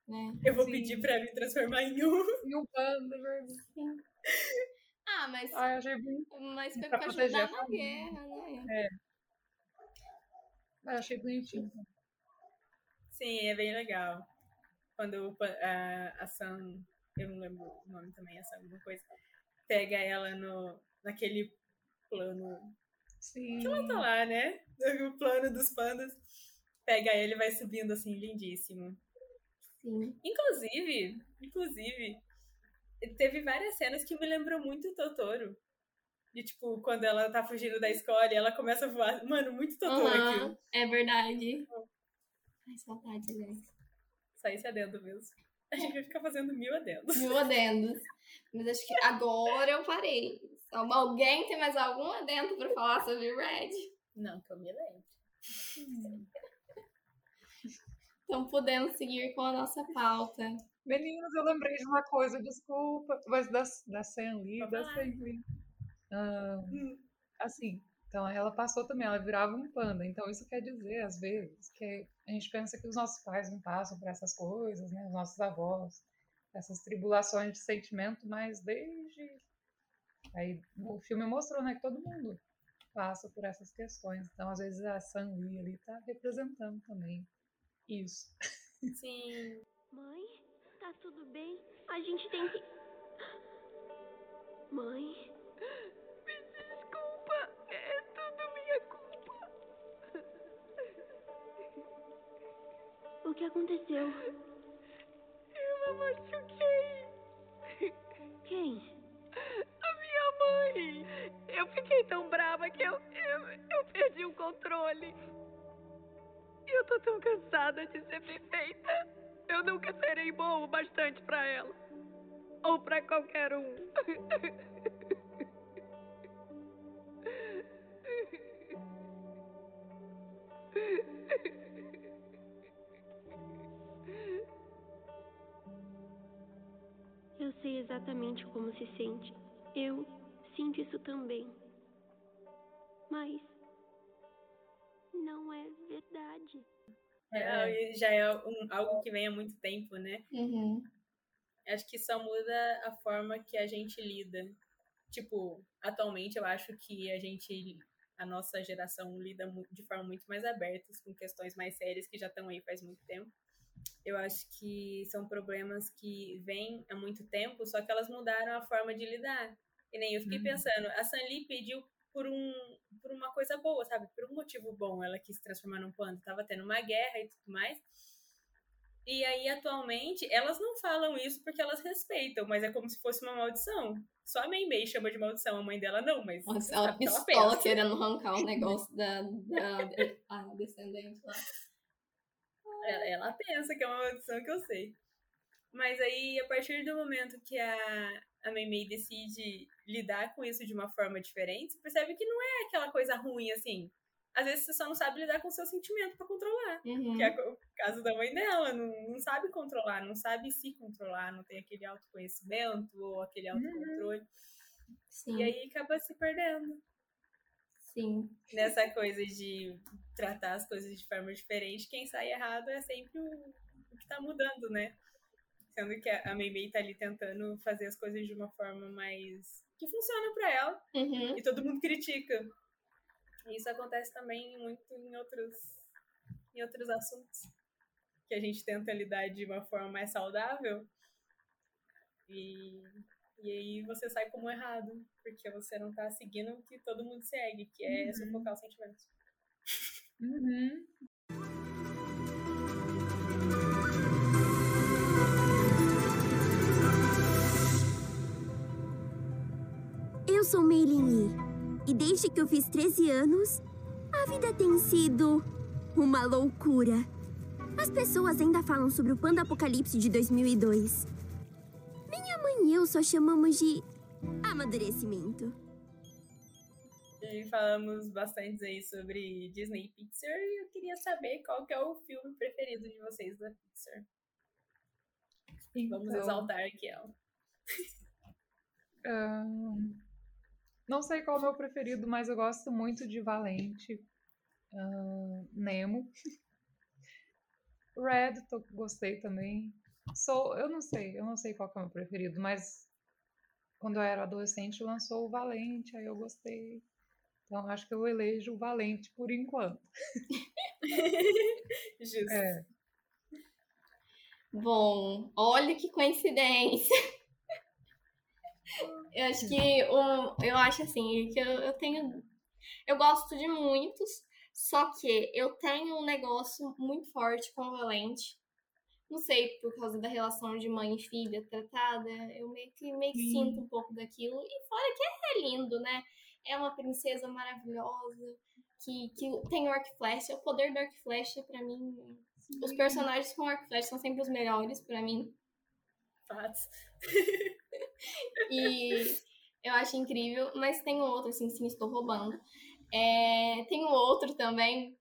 Né?
Eu vou
Sim.
pedir pra me transformar em um.
E um panda, verdade.
Ah, mas,
Ai, achei bonito.
mas foi
pra
pra ajudar na
família.
guerra, né?
Ai, achei bonitinho.
Sim, é bem legal. Quando a, a Sam, eu não lembro o nome também, a Sam, alguma coisa, pega ela no, naquele plano
Sim.
que ela tá lá, né? O plano dos pandas. pega ele e vai subindo assim, lindíssimo.
Sim.
Inclusive, inclusive, teve várias cenas que me lembrou muito o Totoro. De tipo, quando ela tá fugindo da escola e ela começa a voar. Mano, muito Totoro
Aham,
aquilo.
é verdade. Ai, saudade, aliás.
Só esse adendo mesmo. A gente vai ficar fazendo mil adendos.
Mil adendos. Mas acho que agora eu parei. Al- Alguém tem mais algum adendo pra falar sobre Red?
Não, que eu me lembro.
Então podemos seguir com a nossa pauta.
Meninas, eu lembrei de uma coisa, desculpa, mas da, da Sam Lee,
Pode
da Lee. Ah,
Hum.
assim, então ela passou também, ela virava um panda. Então isso quer dizer, às vezes, que a gente pensa que os nossos pais não passam por essas coisas, né? Os nossos avós, essas tribulações de sentimento, mas desde. Aí o filme mostrou, né, que todo mundo passa por essas questões. Então, às vezes, a Sam Lee ali tá representando também isso.
Sim.
Mãe, tá tudo bem? A gente tem que. Mãe? Me desculpa, é tudo minha culpa. O que aconteceu? Eu a machuquei. Quem? A minha mãe. Eu fiquei tão brava que eu, eu, eu perdi o controle. E eu tô tão cansada de ser perfeita. Eu nunca serei boa o bastante pra ela. Ou pra qualquer um. Eu sei exatamente como se sente. Eu sinto isso também. Mas não é verdade.
É, já é um- algo que vem há muito tempo, né?
Uhum.
Acho que só muda a forma que a gente lida. Tipo, atualmente eu acho que a gente, a nossa geração lida de forma muito mais aberta com questões mais sérias que já estão aí faz muito tempo. Eu acho que são problemas que vêm há muito tempo, só que elas mudaram a forma de lidar. E nem eu fiquei
Uhum.
pensando, a Sanli pediu por um por uma coisa boa, sabe? Por um motivo bom, ela quis se transformar num panda, tava tendo uma guerra e tudo mais. E aí, atualmente, elas não falam isso porque elas respeitam, mas é como se fosse uma maldição. Só a Mei Mei chama de maldição, a mãe dela não, mas.
Nossa,
você
ela pistola querendo arrancar o negócio da, da descendente lá.
Ela, ela pensa que é uma maldição que eu sei. Mas aí, a partir do momento que a, a Mei Mei decide lidar com isso de uma forma diferente, você percebe que não é aquela coisa ruim assim. Às vezes você só não sabe lidar com o seu sentimento pra controlar.
Uhum.
Que é o caso da mãe dela, não, não sabe controlar, não sabe se controlar, não tem aquele autoconhecimento ou aquele autocontrole.
Sim,
E aí acaba se perdendo
sim.
nessa coisa de tratar as coisas de forma diferente. Quem sai errado é sempre o, o que tá mudando, né? Sendo que a Mei Mei tá ali tentando fazer as coisas de uma forma mais. que funciona pra ela
Uhum.
e todo mundo critica. E isso acontece também muito em outros, em outros assuntos. Que a gente tenta lidar de uma forma mais saudável. E, e aí você sai como errado. Porque você não tá seguindo o que todo mundo segue, que é
Uhum.
sufocar os sentimentos.
Uhum.
Sou Meilin Lee. E desde que eu fiz 13 anos, a vida tem sido uma loucura. As pessoas ainda falam sobre o Panda Apocalipse de 2002. Minha mãe e eu só chamamos de amadurecimento.
E falamos bastante aí sobre Disney e Pixar. E eu queria saber qual que é o filme preferido de vocês da Pixar. Vamos
Então,
exaltar aqui ela.
ahn, não sei qual é o meu preferido, mas eu gosto muito de Valente, ahn, Nemo. Red, tô- gostei também. Sou, eu não sei, eu não sei qual é o meu preferido, mas quando eu era adolescente lançou o Valente, aí eu gostei. Então acho que eu elejo o Valente por enquanto.
Justo.
É.
Bom, olha que coincidência. Eu acho que o, eu acho assim, que eu, eu tenho. Eu gosto de muitos, Só que eu tenho um negócio muito forte com o Valente. Não sei, por causa da relação de mãe e filha tratada, eu meio que, meio que sinto um pouco daquilo. E fora que é lindo, né? É uma princesa maravilhosa, que, que tem o arco flecha. O poder do arco e flecha, pra mim... Os personagens com arco flecha são sempre os melhores, pra mim.
Fatos.
E eu acho incrível, mas tem um outro, assim, sim, estou roubando. É, tem um outro também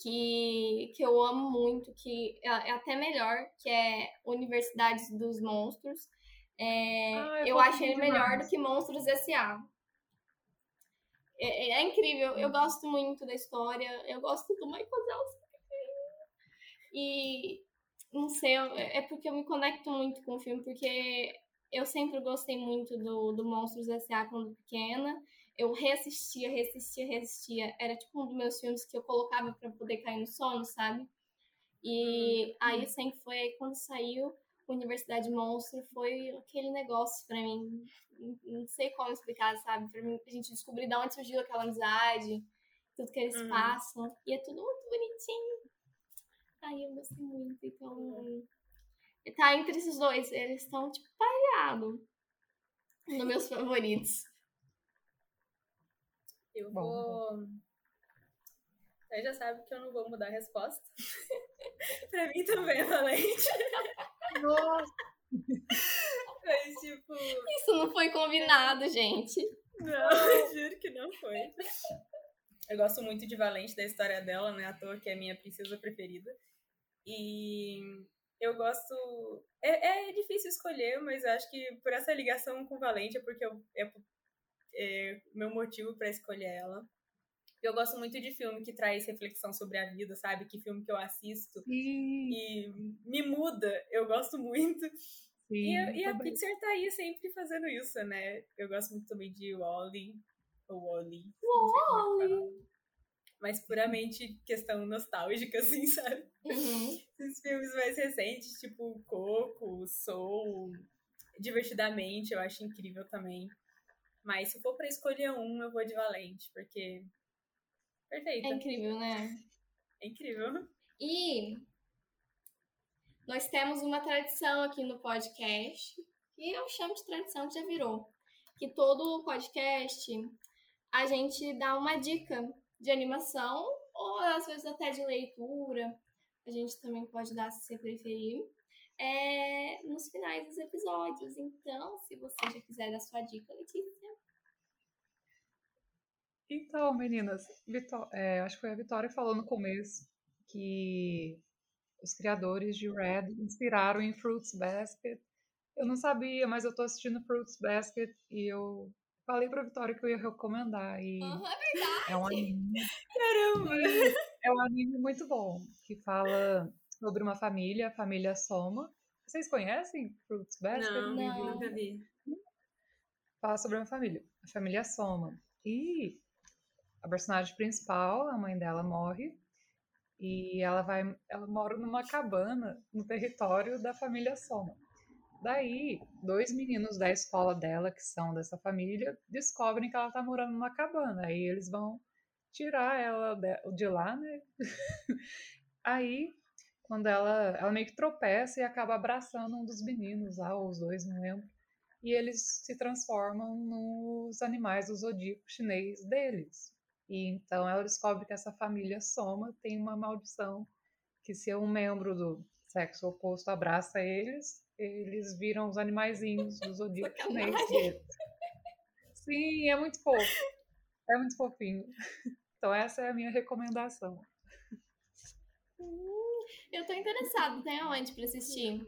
que, que eu amo muito, que é, é até melhor, que é Universidades dos Monstros. É,
Ah, é
eu acho ele melhor
demais.
do que Monstros S.A. É, é incrível, eu gosto muito da história, eu gosto do Michael Zelson. E não sei, eu- é porque eu me conecto muito com o filme, porque eu sempre gostei muito do, do Monstros S.A. quando pequena. Eu reassistia, reassistia, reassistia. Era tipo um dos meus filmes que eu colocava pra poder cair no sono, sabe? E aí sempre foi aí quando saiu Universidade Monstro, foi aquele negócio pra mim. Não- sei como explicar, sabe? Pra mim, a gente descobrir de onde surgiu aquela amizade, tudo que eles
Uhum.
passam. E é tudo muito bonitinho. Ai, eu gostei muito. Então. Tá entre esses dois. Eles estão, tipo, pareados. Nos meus favoritos.
Eu vou. Você já sabe que eu não vou mudar a resposta. pra mim também é valente.
Nossa,
Mas, tipo.
Isso não foi combinado, gente.
Não, juro que não foi. Eu gosto muito de Valente, da história dela, né? À toa que é a minha princesa preferida. E eu gosto. É, é difícil escolher, mas eu acho que por essa ligação com Valente é porque eu, é, é meu motivo pra escolher ela. Eu gosto muito de filme que traz reflexão sobre a vida, sabe? Que filme que eu assisto
sim,
e me muda, eu gosto muito. E,
sim.
a- e a. Pixar tá aí sempre fazendo isso, né? Eu gosto muito também de Wall-E, ou Wall-E.
Wall-E.
Mas puramente questão nostálgica, assim, sabe?
Uhum.
Esses filmes mais recentes, tipo Coco, Soul, Divertidamente, eu acho incrível também. Mas se for pra escolher um, eu vou de Valente, porque... Perfeito.
É incrível, né?
É incrível.
E nós temos uma tradição aqui no podcast, que eu chamo de tradição, que já virou. Que todo podcast a gente dá uma dica de animação, ou às vezes até de leitura. A gente também pode dar se você preferir. é, nos finais dos episódios. Então, se você já quiser dar sua dica, Letícia.
Então, meninas, Vitó- é, acho que foi a Vitória que falou no começo que os criadores de Red inspiraram em Fruits Basket. Eu não sabia, mas eu tô assistindo Fruits Basket e eu falei pra Vitória que eu ia recomendar. E
Aham, é verdade.
é um anime,
Caramba!
É um anime muito bom, que fala sobre uma família, a família Soma. Vocês conhecem Fruits Basket?
Não,
Não.
nunca vi.
fala sobre uma família, a família Soma. E a personagem principal, a mãe dela morre e ela vai, ela mora numa cabana no território da família Soma. Daí, dois meninos da escola dela, que são dessa família, descobrem que ela tá morando numa cabana. Aí eles vão tirar ela de, lá, né? Aí, quando ela, ela meio que tropeça e acaba abraçando um dos meninos lá, ou os dois, não lembro e eles se transformam nos animais do zodíaco chinês deles. E então ela descobre que essa família Soma tem uma maldição que se um membro do sexo oposto abraça eles, eles viram os animaizinhos do zodíaco chinês deles. Sim, é muito fofo. É muito fofinho. Então essa é a minha recomendação.
Hum, eu tô interessada, tem aonde pra assistir?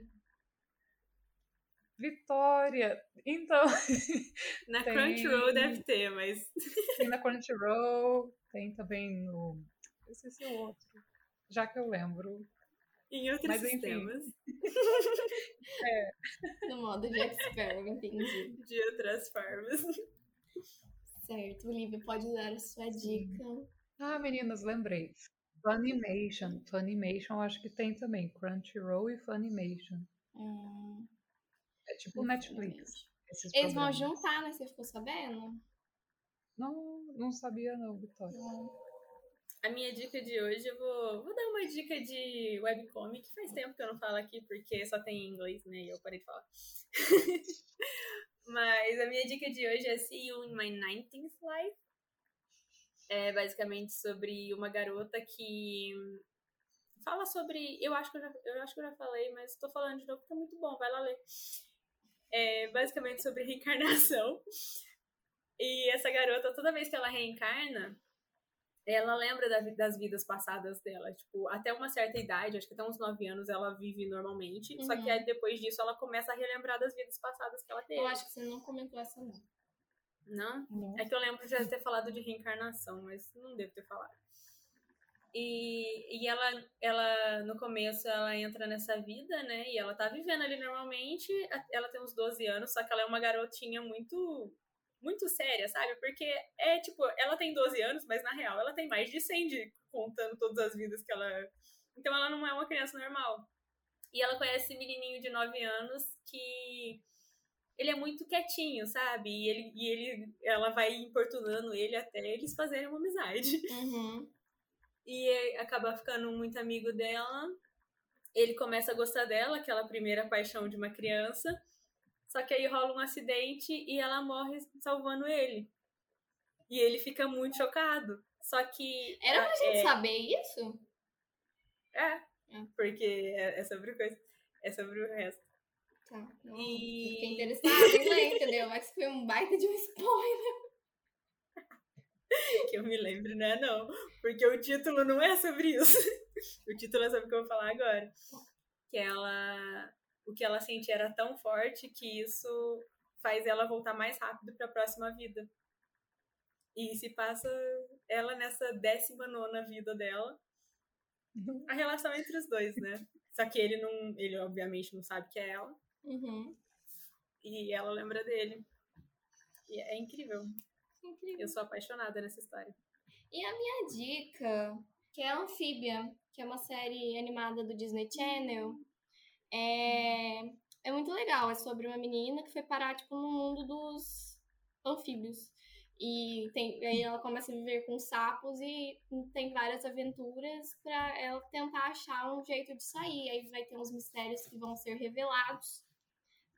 Vitória! Então,
Na
Tem-
Crunchyroll deve ter, mas
tem na Crunchyroll, tem também no. Eu esqueci o outro. Já que eu lembro.
em outros
Mas,
sistemas
No modo Jack Sparrow, entendi.
de outras formas.
Certo, Olivia, pode dar a sua dica.
Ah, meninas, lembrei. Funimation. Funimation eu acho que tem também. Crunchyroll e Funimation.
Hum,
É tipo Netflix.
Eles vão juntar, né? Você ficou sabendo?
Não, não sabia não, Vitória.
A minha dica de hoje, eu vou, vou dar uma dica de webcomic. Faz tempo que eu não falo aqui, porque só tem em inglês, né? E eu parei de falar. Mas a minha dica de hoje é See You in My 19th Life. É basicamente sobre uma garota que fala sobre. Eu acho que eu já, eu acho que eu já falei, mas estou falando de novo porque é muito bom, vai lá ler. É basicamente sobre reencarnação. E essa garota, toda vez que ela reencarna, ela lembra da, das vidas passadas dela. Tipo, até uma certa idade, acho que até uns 9 anos, ela vive normalmente. Uhum. Só que
Uhum.
aí, depois disso ela começa a relembrar das vidas passadas que ela teve.
Eu acho que você não comentou essa, não.
Não?
Não.
É que eu lembro de já ter falado de reencarnação, mas não devo ter falado. E, e ela, ela, no começo, ela entra nessa vida, né? E ela tá vivendo ali normalmente. Ela tem uns 12 anos, só que ela é uma garotinha muito, muito séria, sabe? Porque é tipo, ela tem 12 anos, mas na real ela tem mais de 100 de, contando todas as vidas que ela. Então ela não é uma criança normal. E ela conhece esse menininho de 9 anos que ele é muito quietinho, sabe? E ele, e ele ela vai importunando ele até eles fazerem uma amizade.
Uhum.
E acaba ficando muito amigo dela. Ele começa a gostar dela, aquela primeira paixão de uma criança. Só que aí rola um acidente e ela morre salvando ele. E ele fica muito chocado. Só que.
Era pra
a-
gente
é,
saber isso?
É,
É.
porque é é sobre coisa. É sobre o resto.
Tá. Não,
E-
Fiquei interessada em ler, entendeu? Mas foi um baita de um spoiler.
Que eu me lembro, né? Não. Porque o título não é sobre isso. o título é sobre o que eu vou falar agora. Que ela. O que ela sente era tão forte que isso faz ela voltar mais rápido para a próxima vida. E se passa ela nessa décima nona vida dela. A relação entre os dois, né? Só que ele não. Ele obviamente não sabe que é ela.
Uhum.
E ela lembra dele. E é incrível.
Incrível.
Eu sou apaixonada nessa história.
E a minha dica, que é Anfíbia, que é uma série animada do Disney Channel, é, é muito legal. É sobre uma menina que foi parar, tipo, no mundo dos anfíbios. E tem, aí ela começa a viver com sapos e tem várias aventuras pra ela tentar achar um jeito de sair. Aí vai ter uns mistérios que vão ser revelados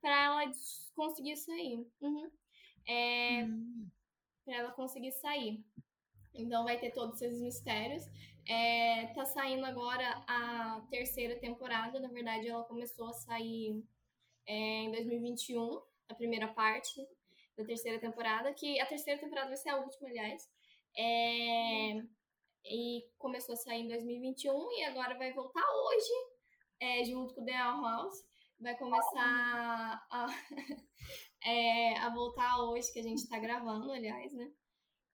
pra ela conseguir sair. Uhum. É, pra ela conseguir sair. Então vai ter todos esses mistérios. É, tá saindo agora a terceira temporada. Na verdade, ela começou a sair é, em 2021, a primeira parte da terceira temporada, que a terceira temporada vai ser a última, aliás. É, e começou a sair em 2021 e agora vai voltar hoje, é, junto com The Owl House. Vai começar a, é, a voltar hoje, que a gente tá gravando, aliás, né?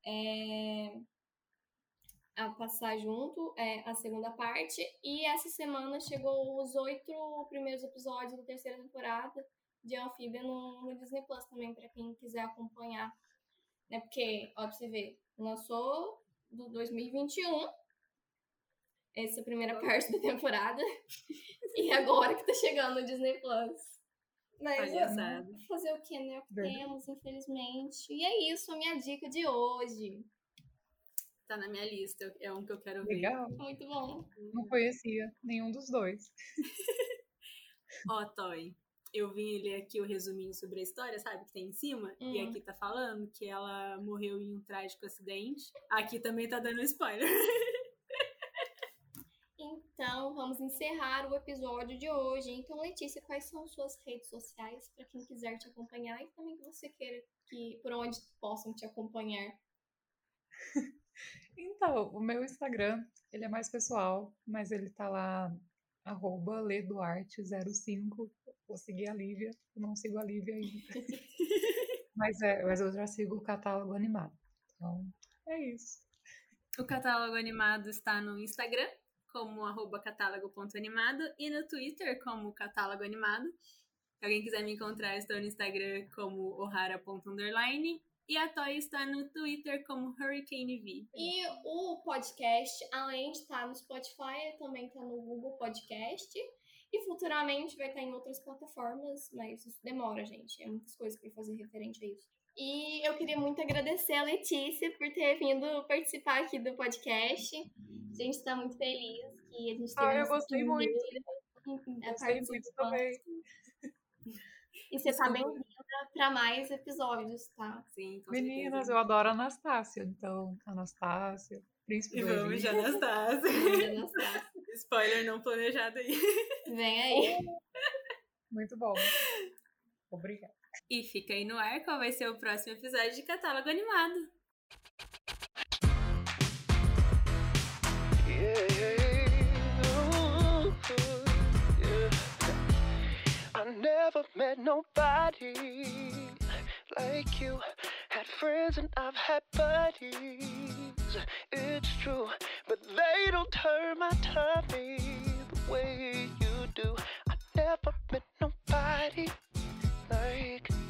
É, a passar junto é, a segunda parte. E essa semana chegou os oito primeiros episódios da terceira temporada de Anfíbia no, no Disney Plus também, pra quem quiser acompanhar. Né? Porque, ó, pra você ver, lançou do 2021 essa primeira parte da temporada. e agora que tá chegando no Disney Plus. Mas
Palhaçada.
fazer o que, né? O que
Verdade.
temos, infelizmente. E é isso, a minha dica de hoje.
Tá na minha lista. É um que eu quero ver.
Legal.
Muito bom.
Não conhecia nenhum dos dois.
Ó, Toy. Eu vim ler aqui o resuminho sobre a história, sabe? Que tem em cima. E
Hum.
aqui tá falando que ela morreu em um trágico acidente. Aqui também tá dando spoiler.
Vamos encerrar o episódio de hoje. Então, Letícia, quais são suas redes sociais para quem quiser te acompanhar e também que você queira que por onde possam te acompanhar?
Então, o meu Instagram, ele é mais pessoal, mas ele tá lá, arroba leduarte05. Vou seguir a Lívia, eu não sigo a Lívia ainda. mas, é, mas eu já sigo o catálogo animado. Então, é isso.
O catálogo animado está no Instagram, como arroba catálogo.animado, e no Twitter, como catálogo animado. Se alguém quiser me encontrar, estou no Instagram como ohara.underline. E a Toy está no Twitter como Hurricane V.
E o podcast, além de estar no Spotify, também está no Google Podcast. E futuramente vai estar em outras plataformas, mas isso demora, gente. É muitas coisas para fazer referente a isso. E eu queria muito agradecer a Letícia por ter vindo participar aqui do podcast. A gente está muito feliz que a gente teve
Ah, eu gostei muito.
é,
Gostei muito também.
E você tá bem-vinda para mais episódios, tá?
Sim, com
Meninas,
certeza.
eu adoro a Anastácia. Então, Anastácia, Príncipe
E
do
vamos de. Anastácia. Spoiler não planejado aí.
Vem aí.
Muito bom. Obrigada.
E fica aí no ar qual vai ser o próximo episódio de Catálogo Animado.
I never met nobody like you. Had friends and I've had buddies. It's true, but they don't turn my tummy the way you do. I never met nobody like you.